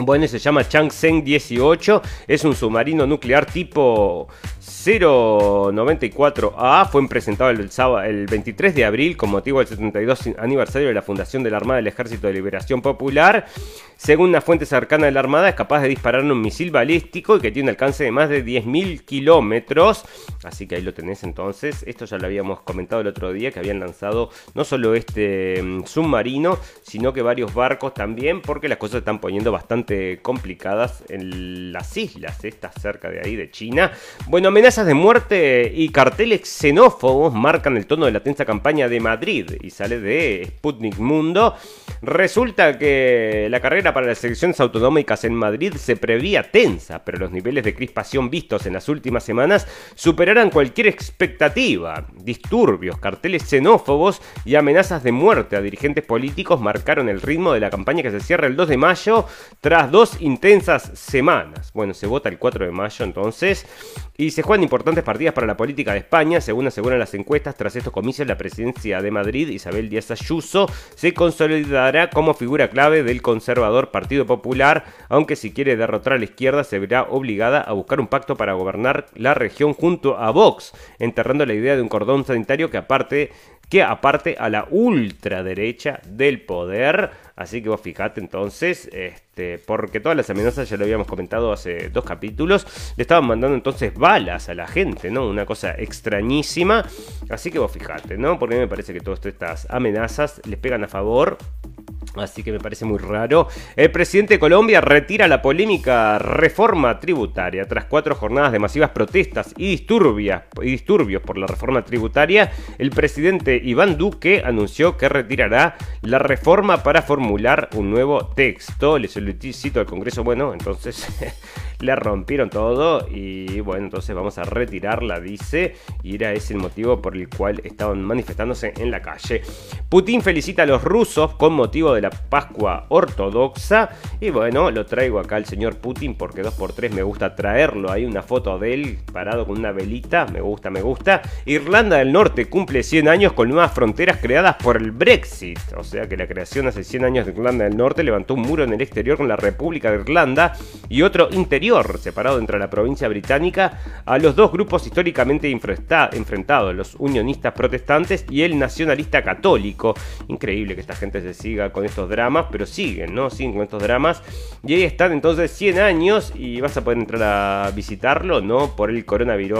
Bueno, se llama Changsheng 18, es un submarino nuclear tipo 094A, fue presentado el, sábado, el 23 de abril con motivo del 72 aniversario de la fundación de la Armada del Ejército de Liberación Popular. Según una fuente cercana de la Armada, es capaz de disparar un misil balístico y que tiene un alcance de más de 10.000 kilómetros. Así que ahí lo tenés entonces. Esto ya lo habíamos comentado el otro día, que habían lanzado no solo este mm, submarino, sino que varios barcos también, porque las cosas se están poniendo bastante complicadas en las islas, estas cerca de ahí de China. Bueno, amenazas de muerte y carteles xenófobos marcan el tono de la tensa campaña de Madrid y sale de Sputnik Mundo. Resulta que la carrera para las elecciones autonómicas en Madrid se prevía tensa, pero los niveles de crispación vistos en las últimas semanas superaron cualquier expectativa. Disturbios, carteles xenófobos y amenazas de muerte a dirigentes políticos marcaron el ritmo de la campaña que se cierra el 2 de mayo tras dos intensas semanas. Bueno, se vota el 4 de mayo entonces y se juegan importantes partidas para la política de España, según aseguran las encuestas. Tras estos comicios, la presidencia de Madrid, Isabel Díaz Ayuso, se consolidará como figura clave del conservador Partido Popular, aunque si quiere derrotar a la izquierda se verá obligada a buscar un pacto para gobernar la región junto a Vox, enterrando la idea de un cordón sanitario que aparte que aparte a la ultraderecha del poder. Así que vos fijate entonces, este, porque todas las amenazas ya lo habíamos comentado hace dos capítulos, le estaban mandando entonces balas a la gente, ¿no? Una cosa extrañísima. Así que vos fijate, ¿no? Porque me parece que todas estas amenazas les pegan a favor Así que me parece muy raro. El presidente de Colombia retira la polémica reforma tributaria. Tras cuatro jornadas de masivas protestas y, y disturbios por la reforma tributaria, el presidente Iván Duque anunció que retirará la reforma para formular un nuevo texto. Le solicito al Congreso, bueno, entonces (laughs) le rompieron todo y bueno, entonces vamos a retirarla, dice, y era ese el motivo por el cual estaban manifestándose en la calle. Putin felicita a los rusos con motivo de la Pascua ortodoxa y bueno, lo traigo acá al señor Putin porque 2x3 me gusta traerlo, hay una foto de él parado con una velita, me gusta, me gusta. Irlanda del Norte cumple 100 años con nuevas fronteras creadas por el Brexit, o sea que la creación hace 100 años de Irlanda del Norte levantó un muro en el exterior con la República de Irlanda y otro interior separado entre la provincia británica, a los dos grupos históricamente enfrentados, los unionistas protestantes y el nacionalista católico. Increíble que esta gente se siga con estos dramas, pero siguen, ¿no? Siguen con estos dramas. Y ahí están entonces 100 años y vas a poder entrar a visitarlo, ¿no? Por el coronavirus.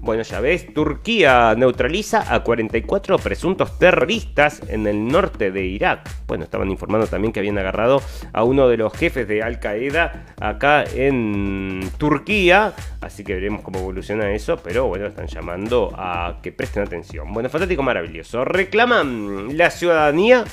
Bueno, ya ves, Turquía neutraliza a 44 presuntos terroristas en el norte de Irak. Bueno, estaban informando también que habían agarrado a uno de los jefes de Al Qaeda acá en Turquía, así que veremos cómo evoluciona eso, pero bueno, están llamando a que presten atención. Bueno, fantástico, maravilloso. Reclaman la ciudadanía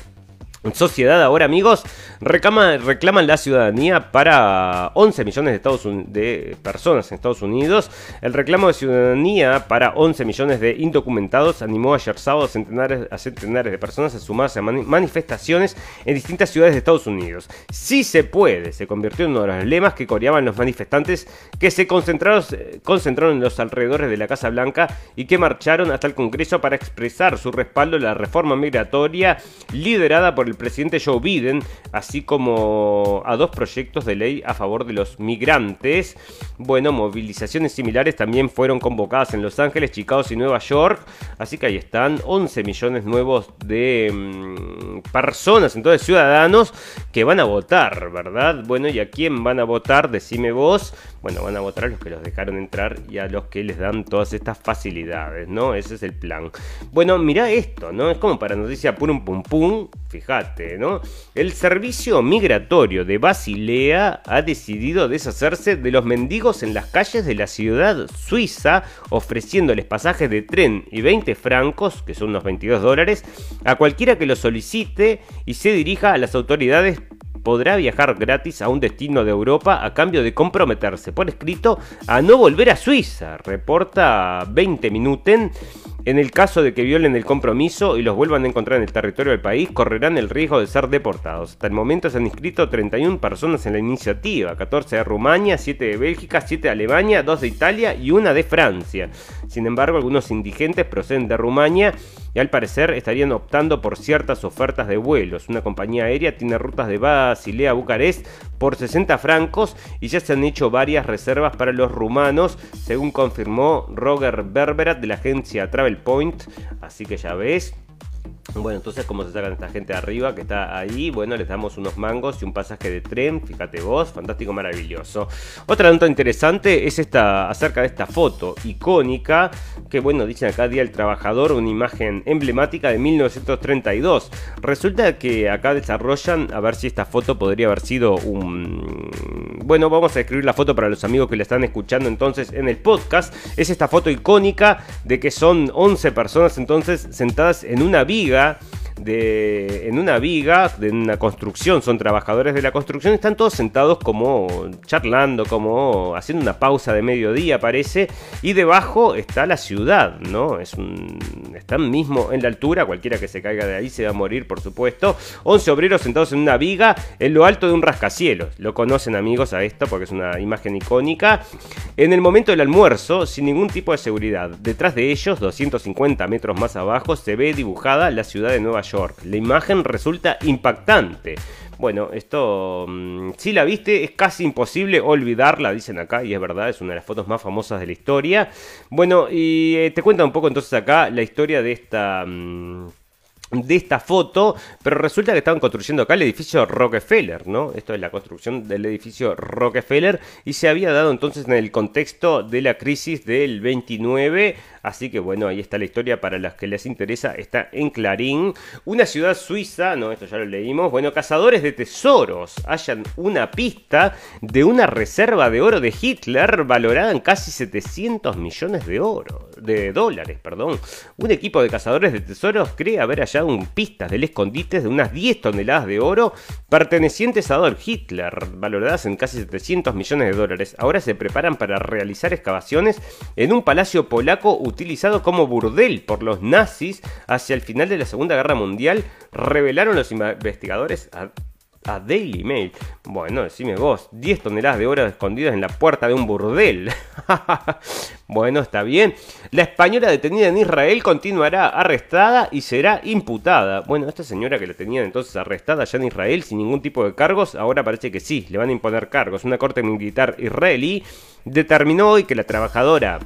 Sociedad ahora, amigos, reclaman la ciudadanía para 11 millones de, personas en Estados Unidos. El reclamo de ciudadanía para 11 millones de indocumentados animó ayer sábado a centenares, de personas a sumarse a manifestaciones en distintas ciudades de Estados Unidos. Si se puede, se convirtió en uno de los lemas que coreaban los manifestantes que se concentraron, concentraron en los alrededores de la Casa Blanca y que marcharon hasta el Congreso para expresar su respaldo a la reforma migratoria liderada por el presidente Joe Biden, así como a dos proyectos de ley a favor de los migrantes. Bueno, movilizaciones similares también fueron convocadas en Los Ángeles, Chicago y Nueva York. Así que ahí están 11 millones nuevos de mm, personas, entonces ciudadanos, que van a votar, ¿verdad? Bueno, ¿y a quién van a votar? Decime vos. Bueno, van a votar a los que los dejaron entrar y a los que les dan todas estas facilidades, ¿no? Ese es el plan. Bueno, mira esto, ¿no? Es como para noticia pum pum pum. Fíjate, ¿no? El servicio migratorio de Basilea ha decidido deshacerse de los mendigos en las calles de la ciudad suiza, ofreciéndoles pasajes de tren y 20 francos, que son unos 22 dólares, a cualquiera que lo solicite y se dirija a las autoridades podrá viajar gratis a un destino de Europa a cambio de comprometerse por escrito a no volver a Suiza, reporta 20 Minuten. En el caso de que violen el compromiso y los vuelvan a encontrar en el territorio del país, correrán el riesgo de ser deportados. Hasta el momento se han inscrito 31 personas en la iniciativa, 14 de Rumania, 7 de Bélgica, 7 de Alemania, 2 de Italia y una de Francia. Sin embargo, algunos indigentes proceden de Rumania y al parecer estarían optando por ciertas ofertas de vuelos. Una compañía aérea tiene rutas de Basilea a Bucarest por 60 francos y ya se han hecho varias reservas para los rumanos, según confirmó Roger Berberat de la agencia Travel Point. Así que ya ves, bueno, entonces, ¿cómo se sacan esta gente arriba que está ahí? Bueno, les damos unos mangos y un pasaje de tren, fíjate vos, fantástico, maravilloso. Otra nota interesante es esta acerca de esta foto icónica, que bueno, dicen acá Día del Trabajador, una imagen emblemática de 1932. Resulta que acá desarrollan, a ver si esta foto podría haber sido un... Bueno, vamos a escribir la foto para los amigos que la están escuchando entonces en el podcast. Es esta foto icónica de que son 11 personas entonces sentadas en una viga liga de, en una viga, de una construcción, son trabajadores de la construcción, están todos sentados como charlando, como haciendo una pausa de mediodía parece, y debajo está la ciudad, ¿no? Es un, están mismo en la altura, cualquiera que se caiga de ahí se va a morir, por supuesto. 11 obreros sentados en una viga en lo alto de un rascacielos, lo conocen amigos a esto porque es una imagen icónica, en el momento del almuerzo, sin ningún tipo de seguridad. Detrás de ellos, 250 metros más abajo, se ve dibujada la ciudad de Nueva York. La imagen resulta impactante. Bueno, esto, mm, si la viste, es casi imposible olvidarla, dicen acá, y es verdad, es una de las fotos más famosas de la historia. Bueno, y eh, te cuenta un poco entonces acá la historia de esta... De esta foto, pero resulta que estaban construyendo acá el edificio Rockefeller, ¿no? Esto es la construcción del edificio Rockefeller y se había dado entonces en el contexto de la crisis del 29 Así que bueno, ahí está la historia para los que les interesa. Está en Clarín. Una ciudad suiza, no, esto ya lo leímos. Bueno, cazadores de tesoros hallan una pista de una reserva de oro de Hitler valorada en casi 700 millones de oro, de dólares, perdón. Un equipo de cazadores de tesoros cree haber hallado pistas del escondite de unas 10 toneladas de oro pertenecientes a Adolf Hitler, valoradas en casi 700 millones de dólares. Ahora se preparan para realizar excavaciones en un palacio polaco utilizado como burdel por los nazis hacia el final de la Segunda Guerra Mundial, revelaron los investigadores Daily Mail. Bueno, decime vos, 10 toneladas de oro escondidas en la puerta de un burdel. (laughs) bueno, está bien. La española detenida en Israel continuará arrestada y será imputada. Bueno, esta señora que la tenían entonces arrestada allá en Israel sin ningún tipo de cargos, ahora parece que sí, le van a imponer cargos. Una corte militar israelí determinó hoy que la trabajadora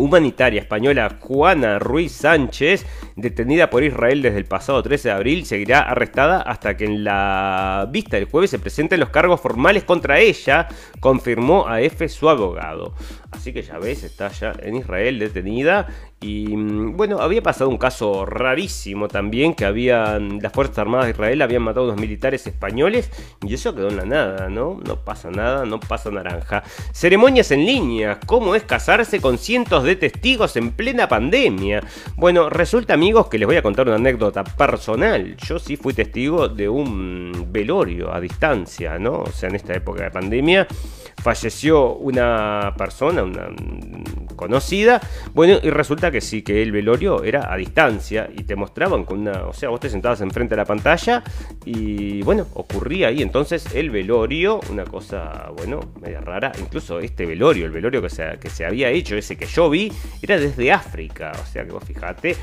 humanitaria española Juana Ruiz Sánchez, detenida por Israel desde el pasado 13 de abril, seguirá arrestada hasta que en la vista del jueves se presenten los cargos formales contra ella, confirmó a F su abogado. Así que ya ves, está ya en Israel detenida. Y mm, bueno, había pasado un caso rarísimo también, que habían las Fuerzas Armadas de Israel habían matado a unos militares españoles y eso quedó en la nada, ¿no? No pasa nada, no pasa naranja. Ceremonias en línea, ¿cómo es casarse con cientos de testigos en plena pandemia? Bueno, resulta amigos que les voy a contar una anécdota personal. Yo sí fui testigo de un velorio a distancia, ¿no? O sea, en esta época de pandemia falleció una persona, una conocida, bueno, y resulta que sí, que el velorio era a distancia y te mostraban con una, o sea, vos te sentabas enfrente de la pantalla y bueno, ocurría ahí entonces el velorio, una cosa, bueno, media rara, incluso este velorio, el velorio que se, que se había hecho, ese que yo vi, era desde África, o sea que vos fijate,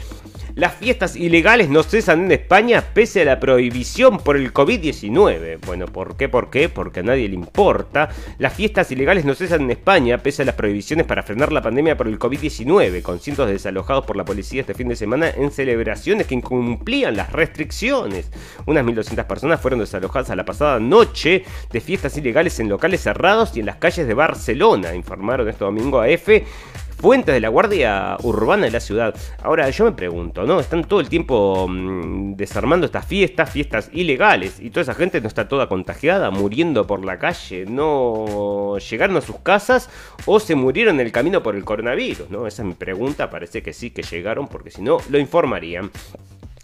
las fiestas ilegales no cesan en España pese a la prohibición por el COVID-19. Bueno, ¿por qué? ¿Por qué? Porque a nadie le importa. Las fiestas ilegales no cesan en España pese a las prohibiciones para frenar la pandemia por el COVID-19, con cientos de desalojados por la policía este fin de semana en celebraciones que incumplían las restricciones. Unas 1.200 personas fueron desalojadas a la pasada noche de fiestas ilegales en locales cerrados y en las calles de Barcelona, informaron este domingo a F fuentes de la Guardia Urbana de la ciudad. Ahora, yo me pregunto, ¿no? Están todo el tiempo mm, desarmando estas fiestas, fiestas ilegales, y toda esa gente no está toda contagiada, muriendo por la calle, no llegaron a sus casas o se murieron en el camino por el coronavirus, ¿no? Esa es mi pregunta, parece que sí que llegaron, porque si no, lo informarían.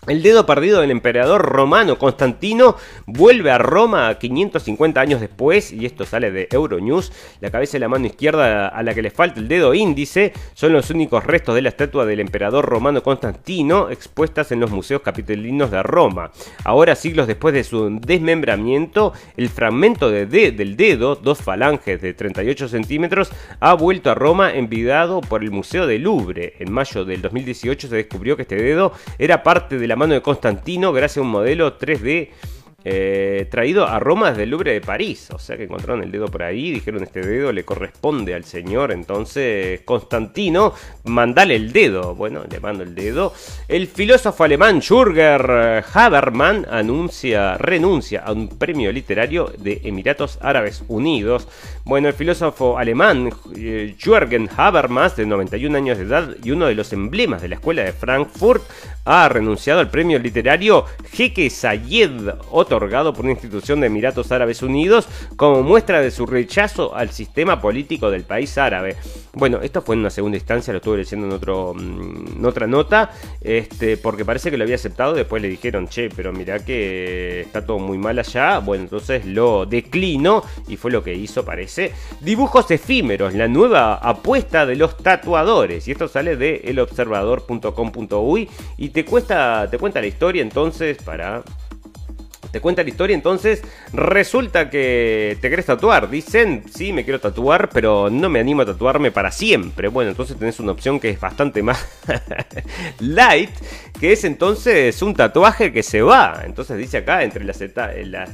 El dedo perdido del emperador romano Constantino vuelve a Roma 550 años después, y esto sale de Euronews. La cabeza y la mano izquierda a la que le falta el dedo índice son los únicos restos de la estatua del emperador romano Constantino expuestas en los museos capitolinos de Roma. Ahora, siglos después de su desmembramiento, el fragmento de del dedo, dos falanges de 38 centímetros, ha vuelto a Roma envidado por el Museo del Louvre. En mayo del 2018 se descubrió que este dedo era parte de la mano de Constantino gracias a un modelo 3D eh, traído a Roma desde el Louvre de París. O sea que encontraron el dedo por ahí, dijeron este dedo le corresponde al señor. Entonces, Constantino, mandale el dedo. Bueno, le mando el dedo. El filósofo alemán Jürger Habermann anuncia, renuncia a un premio literario de Emiratos Árabes Unidos. Bueno, el filósofo alemán eh, Jürgen Habermas, de 91 años de edad y uno de los emblemas de la escuela de Frankfurt, ha renunciado al premio literario Jeque Sayed, otorgado por una institución de Emiratos Árabes Unidos, como muestra de su rechazo al sistema político del país árabe. Bueno, esto fue en una segunda instancia, lo estuve leyendo en, otro, mm, en otra nota, este, porque parece que lo había aceptado, después le dijeron, che, pero mira que está todo muy mal allá, bueno, entonces lo declino y fue lo que hizo, parece Dibujos efímeros, la nueva apuesta de los tatuadores. Y esto sale de elobservador.com.uy y te, cuesta, te cuenta la historia entonces para te cuenta la historia, entonces resulta que te querés tatuar. Dicen, sí, me quiero tatuar, pero no me animo a tatuarme para siempre. Bueno, entonces tenés una opción que es bastante más (laughs) light, que es entonces un tatuaje que se va. Entonces dice acá, entre las la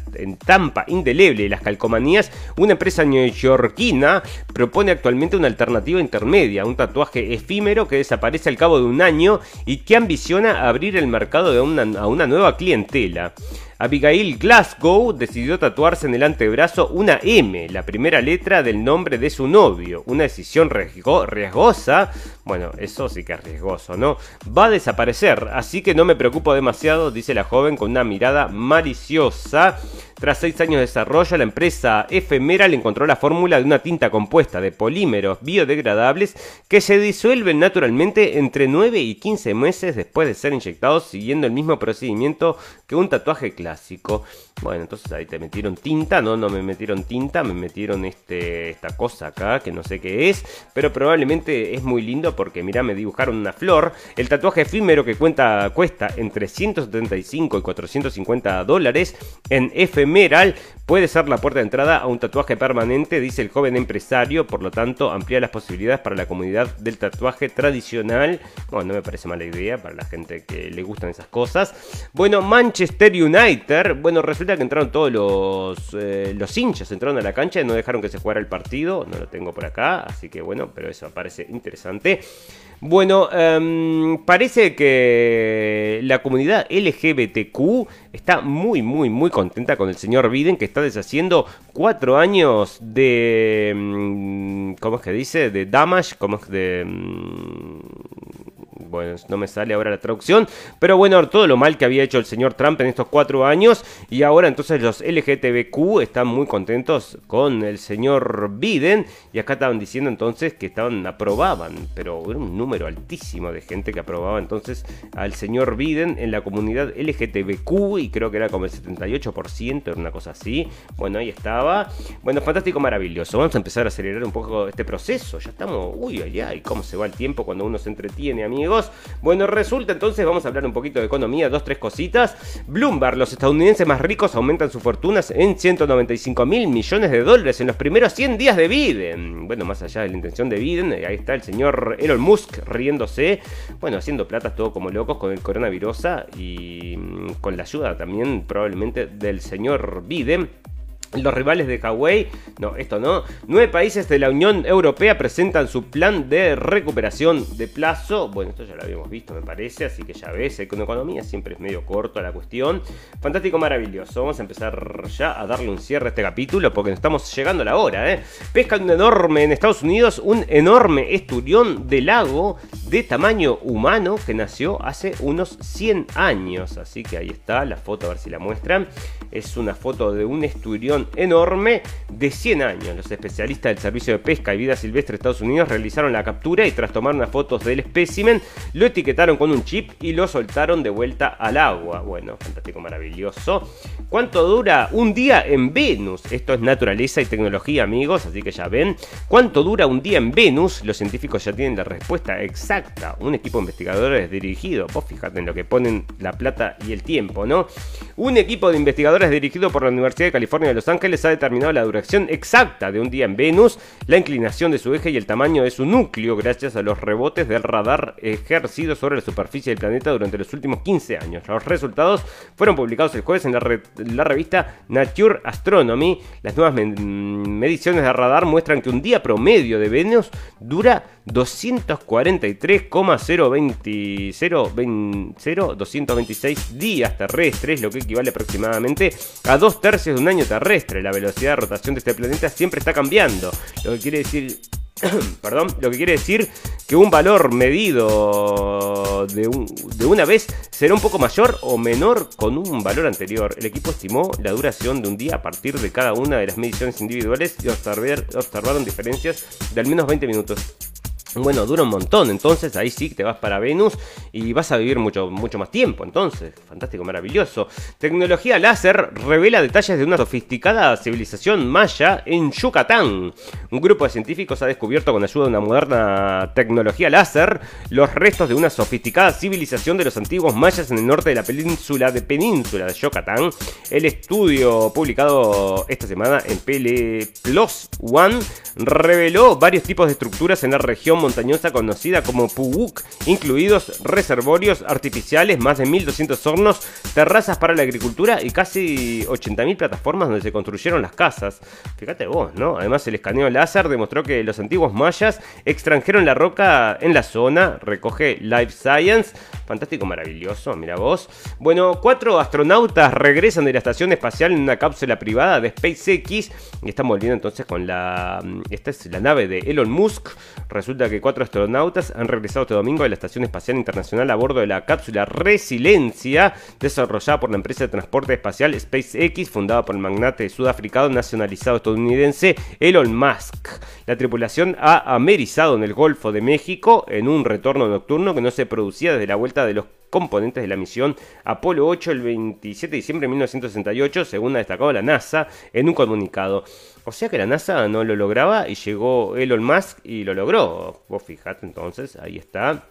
tampa indeleble y las calcomanías, una empresa neoyorquina propone actualmente una alternativa intermedia, un tatuaje efímero que desaparece al cabo de un año y que ambiciona abrir el mercado de a una nueva clientela. Abigail Glasgow decidió tatuarse en el antebrazo una M, la primera letra del nombre de su novio. Una decisión riesgosa. Bueno, eso sí que es riesgoso, ¿no? Va a desaparecer, así que no me preocupo demasiado, dice la joven con una mirada maliciosa. Tras seis años de desarrollo, la empresa Ephemeral encontró la fórmula de una tinta compuesta de polímeros biodegradables que se disuelven naturalmente entre 9 y 15 meses después de ser inyectados siguiendo el mismo procedimiento que un tatuaje clásico. Bueno, entonces ahí te metieron tinta, no, no me metieron tinta, me metieron este, esta cosa acá que no sé qué es, pero probablemente es muy lindo porque mira, me dibujaron una flor. El tatuaje efímero que cuenta, cuesta entre 175 y 450 dólares en Ephemeral puede ser la puerta de entrada a un tatuaje permanente, dice el joven empresario, por lo tanto amplía las posibilidades para la comunidad del tatuaje tradicional. Bueno, no me parece mala idea para la gente que le gustan esas cosas. Bueno, Manchester United, bueno, resulta que entraron todos los, eh, los hinchas, entraron a la cancha y no dejaron que se jugara el partido. No lo tengo por acá, así que bueno, pero eso parece interesante. Bueno, em, parece que la comunidad LGBTQ está muy, muy, muy contenta con el señor Biden que está deshaciendo cuatro años de... Em, ¿Cómo es que dice? De damage, ¿cómo es de... Bueno, no me sale ahora la traducción, pero bueno, todo lo mal que había hecho el señor Trump en estos cuatro años y ahora entonces los LGTBQ están muy contentos con el señor Biden y acá estaban diciendo entonces que estaban aprobaban, pero era un número altísimo de gente que aprobaba entonces al señor Biden en la comunidad LGTBQ y creo que era como el 78%, era una cosa así. Bueno, ahí estaba. Bueno, fantástico, maravilloso. Vamos a empezar a acelerar un poco este proceso. Ya estamos, uy, ay, ay, cómo se va el tiempo cuando uno se entretiene, amigos. Bueno, resulta entonces, vamos a hablar un poquito de economía, dos, tres cositas. Bloomberg, los estadounidenses más ricos aumentan sus fortunas en 195 mil millones de dólares en los primeros 100 días de Biden. Bueno, más allá de la intención de Biden, ahí está el señor Elon Musk riéndose, bueno, haciendo platas todo como locos con el coronavirus y mm, con la ayuda también probablemente del señor Biden. Los rivales de Huawei, no, esto no. Nueve países de la Unión Europea presentan su plan de recuperación de plazo. Bueno, esto ya lo habíamos visto, me parece, así que ya ves, con economía siempre es medio corto la cuestión. Fantástico, maravilloso. Vamos a empezar ya a darle un cierre a este capítulo porque estamos llegando a la hora, ¿eh? Pescan un enorme en Estados Unidos, un enorme esturión de lago de tamaño humano que nació hace unos 100 años. Así que ahí está la foto, a ver si la muestran. Es una foto de un esturión enorme de 100 años. Los especialistas del Servicio de Pesca y Vida Silvestre de Estados Unidos realizaron la captura y tras tomar unas fotos del espécimen, lo etiquetaron con un chip y lo soltaron de vuelta al agua. Bueno, fantástico, maravilloso. ¿Cuánto dura un día en Venus? Esto es naturaleza y tecnología, amigos, así que ya ven. ¿Cuánto dura un día en Venus? Los científicos ya tienen la respuesta exacta. Un equipo de investigadores dirigido, vos fíjate en lo que ponen la plata y el tiempo, ¿no? Un equipo de investigadores dirigido por la Universidad de California de Los Ángeles ha determinado la duración exacta de un día en Venus, la inclinación de su eje y el tamaño de su núcleo gracias a los rebotes del radar ejercido sobre la superficie del planeta durante los últimos 15 años. Los resultados fueron publicados el jueves en la, la revista Nature Astronomy. Las nuevas mediciones de radar muestran que un día promedio de Venus dura 243,026 días terrestres, lo que equivale aproximadamente a dos tercios de un año terrestre. La velocidad de rotación de este planeta siempre está cambiando, lo que quiere decir (coughs) perdón, lo que quiere decir que un valor medido de, de, una vez será un poco mayor o menor con un valor anterior. El equipo estimó la duración de un día a partir de cada una de las mediciones individuales y observaron diferencias de al menos 20 minutos. Bueno, dura un montón, entonces ahí sí te vas para Venus y vas a vivir mucho, mucho más tiempo, entonces, fantástico, maravilloso. Tecnología láser revela detalles de una sofisticada civilización maya en Yucatán. Un grupo de científicos ha descubierto con ayuda de una moderna tecnología láser los restos de una sofisticada civilización de los antiguos mayas en el norte de la península de Península de Yucatán. El estudio publicado esta semana en PL Plus One reveló varios tipos de estructuras en la región montañosa conocida como Pubuk, incluidos reservorios artificiales, más de 1200 hornos, terrazas para la agricultura y casi 80.000 plataformas donde se construyeron las casas. Fíjate vos, ¿no? Además, el escaneo láser demostró que los antiguos mayas extranjeron la roca en la zona, recoge Life Science. Fantástico, maravilloso, mira vos. Bueno, cuatro astronautas regresan de la estación espacial en una cápsula privada de SpaceX y están volviendo entonces con la. Esta es la nave de Elon Musk. Resulta que cuatro astronautas han regresado este domingo de la Estación Espacial Internacional a bordo de la cápsula Resiliencia, desarrollada por la empresa de transporte espacial SpaceX, fundada por el magnate sudafricano nacionalizado estadounidense Elon Musk. La tripulación ha amerizado en el Golfo de México en un retorno nocturno que no se producía desde la vuelta de los componentes de la misión Apolo 8 el 27 de diciembre de 1968, según ha destacado la NASA en un comunicado. O sea que la NASA no lo lograba y llegó Elon Musk y lo logró. Vos fijate entonces, ahí está.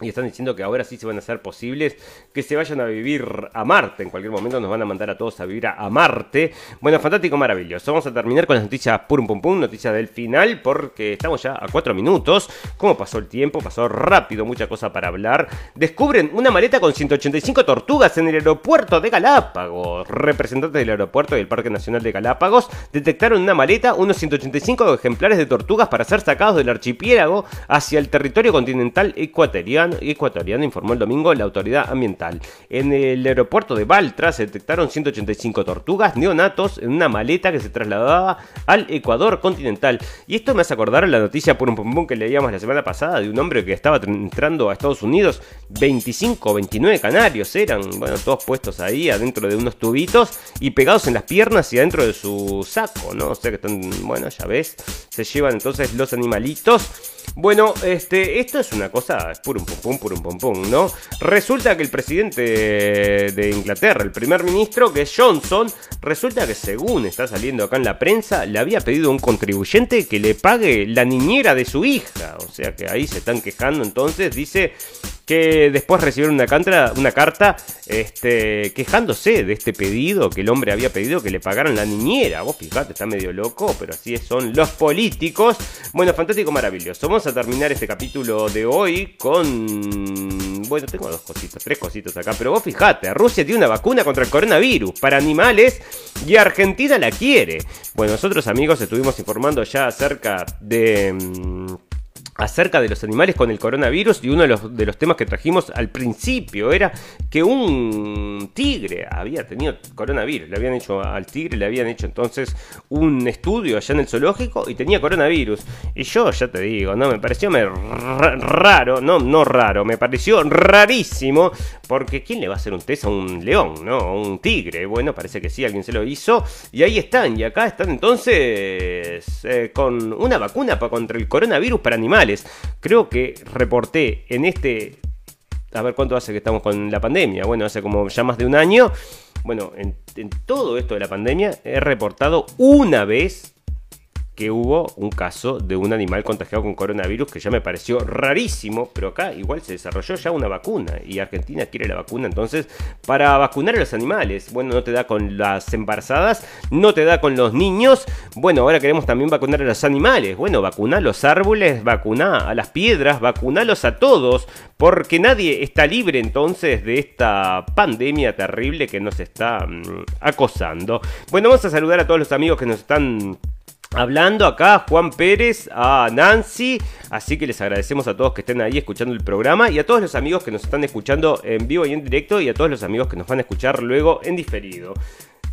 Y están diciendo que ahora sí se van a hacer posibles que se vayan a vivir a Marte. En cualquier momento nos van a mandar a todos a vivir a, Marte. Bueno, fantástico, maravilloso. Vamos a terminar con las noticias pum pum pum, noticias del final, porque estamos ya a cuatro minutos. ¿Cómo pasó el tiempo? Pasó rápido, mucha cosa para hablar. Descubren una maleta con 185 tortugas en el aeropuerto de Galápagos. Representantes del aeropuerto y del Parque Nacional de Galápagos detectaron una maleta, unos 185 ejemplares de tortugas para ser sacados del archipiélago hacia el territorio continental ecuatoriano ecuatoriano, informó el domingo la autoridad ambiental. En el aeropuerto de Baltra se detectaron 185 tortugas neonatos en una maleta que se trasladaba al Ecuador continental. Y esto me hace acordar la noticia por un pum que leíamos la semana pasada de un hombre que estaba entrando a Estados Unidos. 25 29 canarios eran, bueno, todos puestos ahí adentro de unos tubitos y pegados en las piernas y adentro de su saco, ¿no? O sea que están, bueno, ya ves, se llevan entonces los animalitos. Bueno, este, esto es una cosa, es pum pum pum pum pum, ¿no? Resulta que el presidente de Inglaterra, el primer ministro, que es Johnson, resulta que según está saliendo acá en la prensa, le había pedido a un contribuyente que le pague la niñera de su hija. O sea que ahí se están quejando entonces, dice que después recibieron una, carta, una carta este, quejándose de este pedido que el hombre había pedido que le pagaran la niñera. Vos fijate, está medio loco, pero así son los políticos. Bueno, fantástico, maravilloso. Vamos a terminar este capítulo de hoy con... Bueno, tengo dos cositas, tres cositas acá, pero vos fijate, Rusia tiene una vacuna contra el coronavirus para animales y Argentina la quiere. Bueno, nosotros amigos estuvimos informando ya acerca de... Acerca de los animales con el coronavirus y uno de los, de los, temas que trajimos al principio era que un tigre había tenido coronavirus, le habían hecho al tigre, le habían hecho entonces un estudio allá en el zoológico y tenía coronavirus. Y yo ya te digo, no, me pareció raro, no, no raro, me pareció rarísimo, porque ¿quién le va a hacer un test a un león, no? A un tigre. Bueno, parece que sí, alguien se lo hizo. Y ahí están, y acá están entonces eh, con una vacuna contra el coronavirus para animales. Creo que reporté en este... A ver cuánto hace que estamos con la pandemia. Bueno, hace como ya más de un año. Bueno, en, todo esto de la pandemia he reportado una vez que hubo un caso de un animal contagiado con coronavirus que ya me pareció rarísimo, pero acá igual se desarrolló ya una vacuna y Argentina quiere la vacuna entonces para vacunar a los animales. Bueno, no te da con las embarazadas, no te da con los niños. Bueno, ahora queremos también vacunar a los animales. Bueno, vacuna a los árboles, vacuna a las piedras, vacunalos a todos, porque nadie está libre entonces de esta pandemia terrible que nos está mm, acosando. Bueno, vamos a saludar a todos los amigos que nos están Hablando acá Juan Pérez, a Nancy, así que les agradecemos a todos que estén ahí escuchando el programa y a todos los amigos que nos están escuchando en vivo y en directo y a todos los amigos que nos van a escuchar luego en diferido.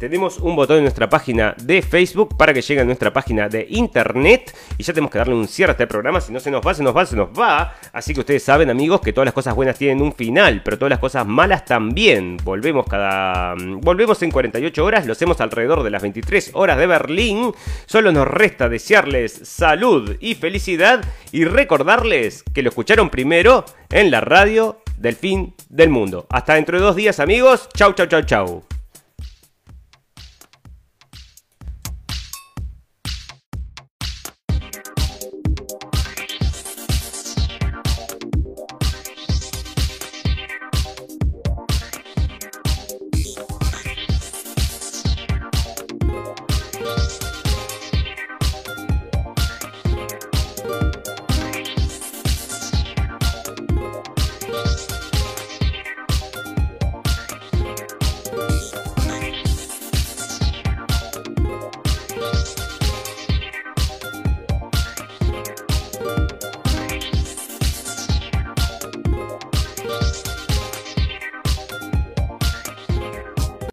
Tenemos un botón en nuestra página de Facebook para que llegue a nuestra página de internet. Y ya tenemos que darle un cierre a este programa. Si no se nos va, se nos va, se nos va. Así que ustedes saben, amigos, que todas las cosas buenas tienen un final, pero todas las cosas malas también. Volvemos cada. Volvemos en 48 horas. Lo hacemos alrededor de las 23 horas de Berlín. Solo nos resta desearles salud y felicidad. Y recordarles que lo escucharon primero en la radio del fin del mundo. Hasta dentro de dos días, amigos. Chau, chau, chau, chau.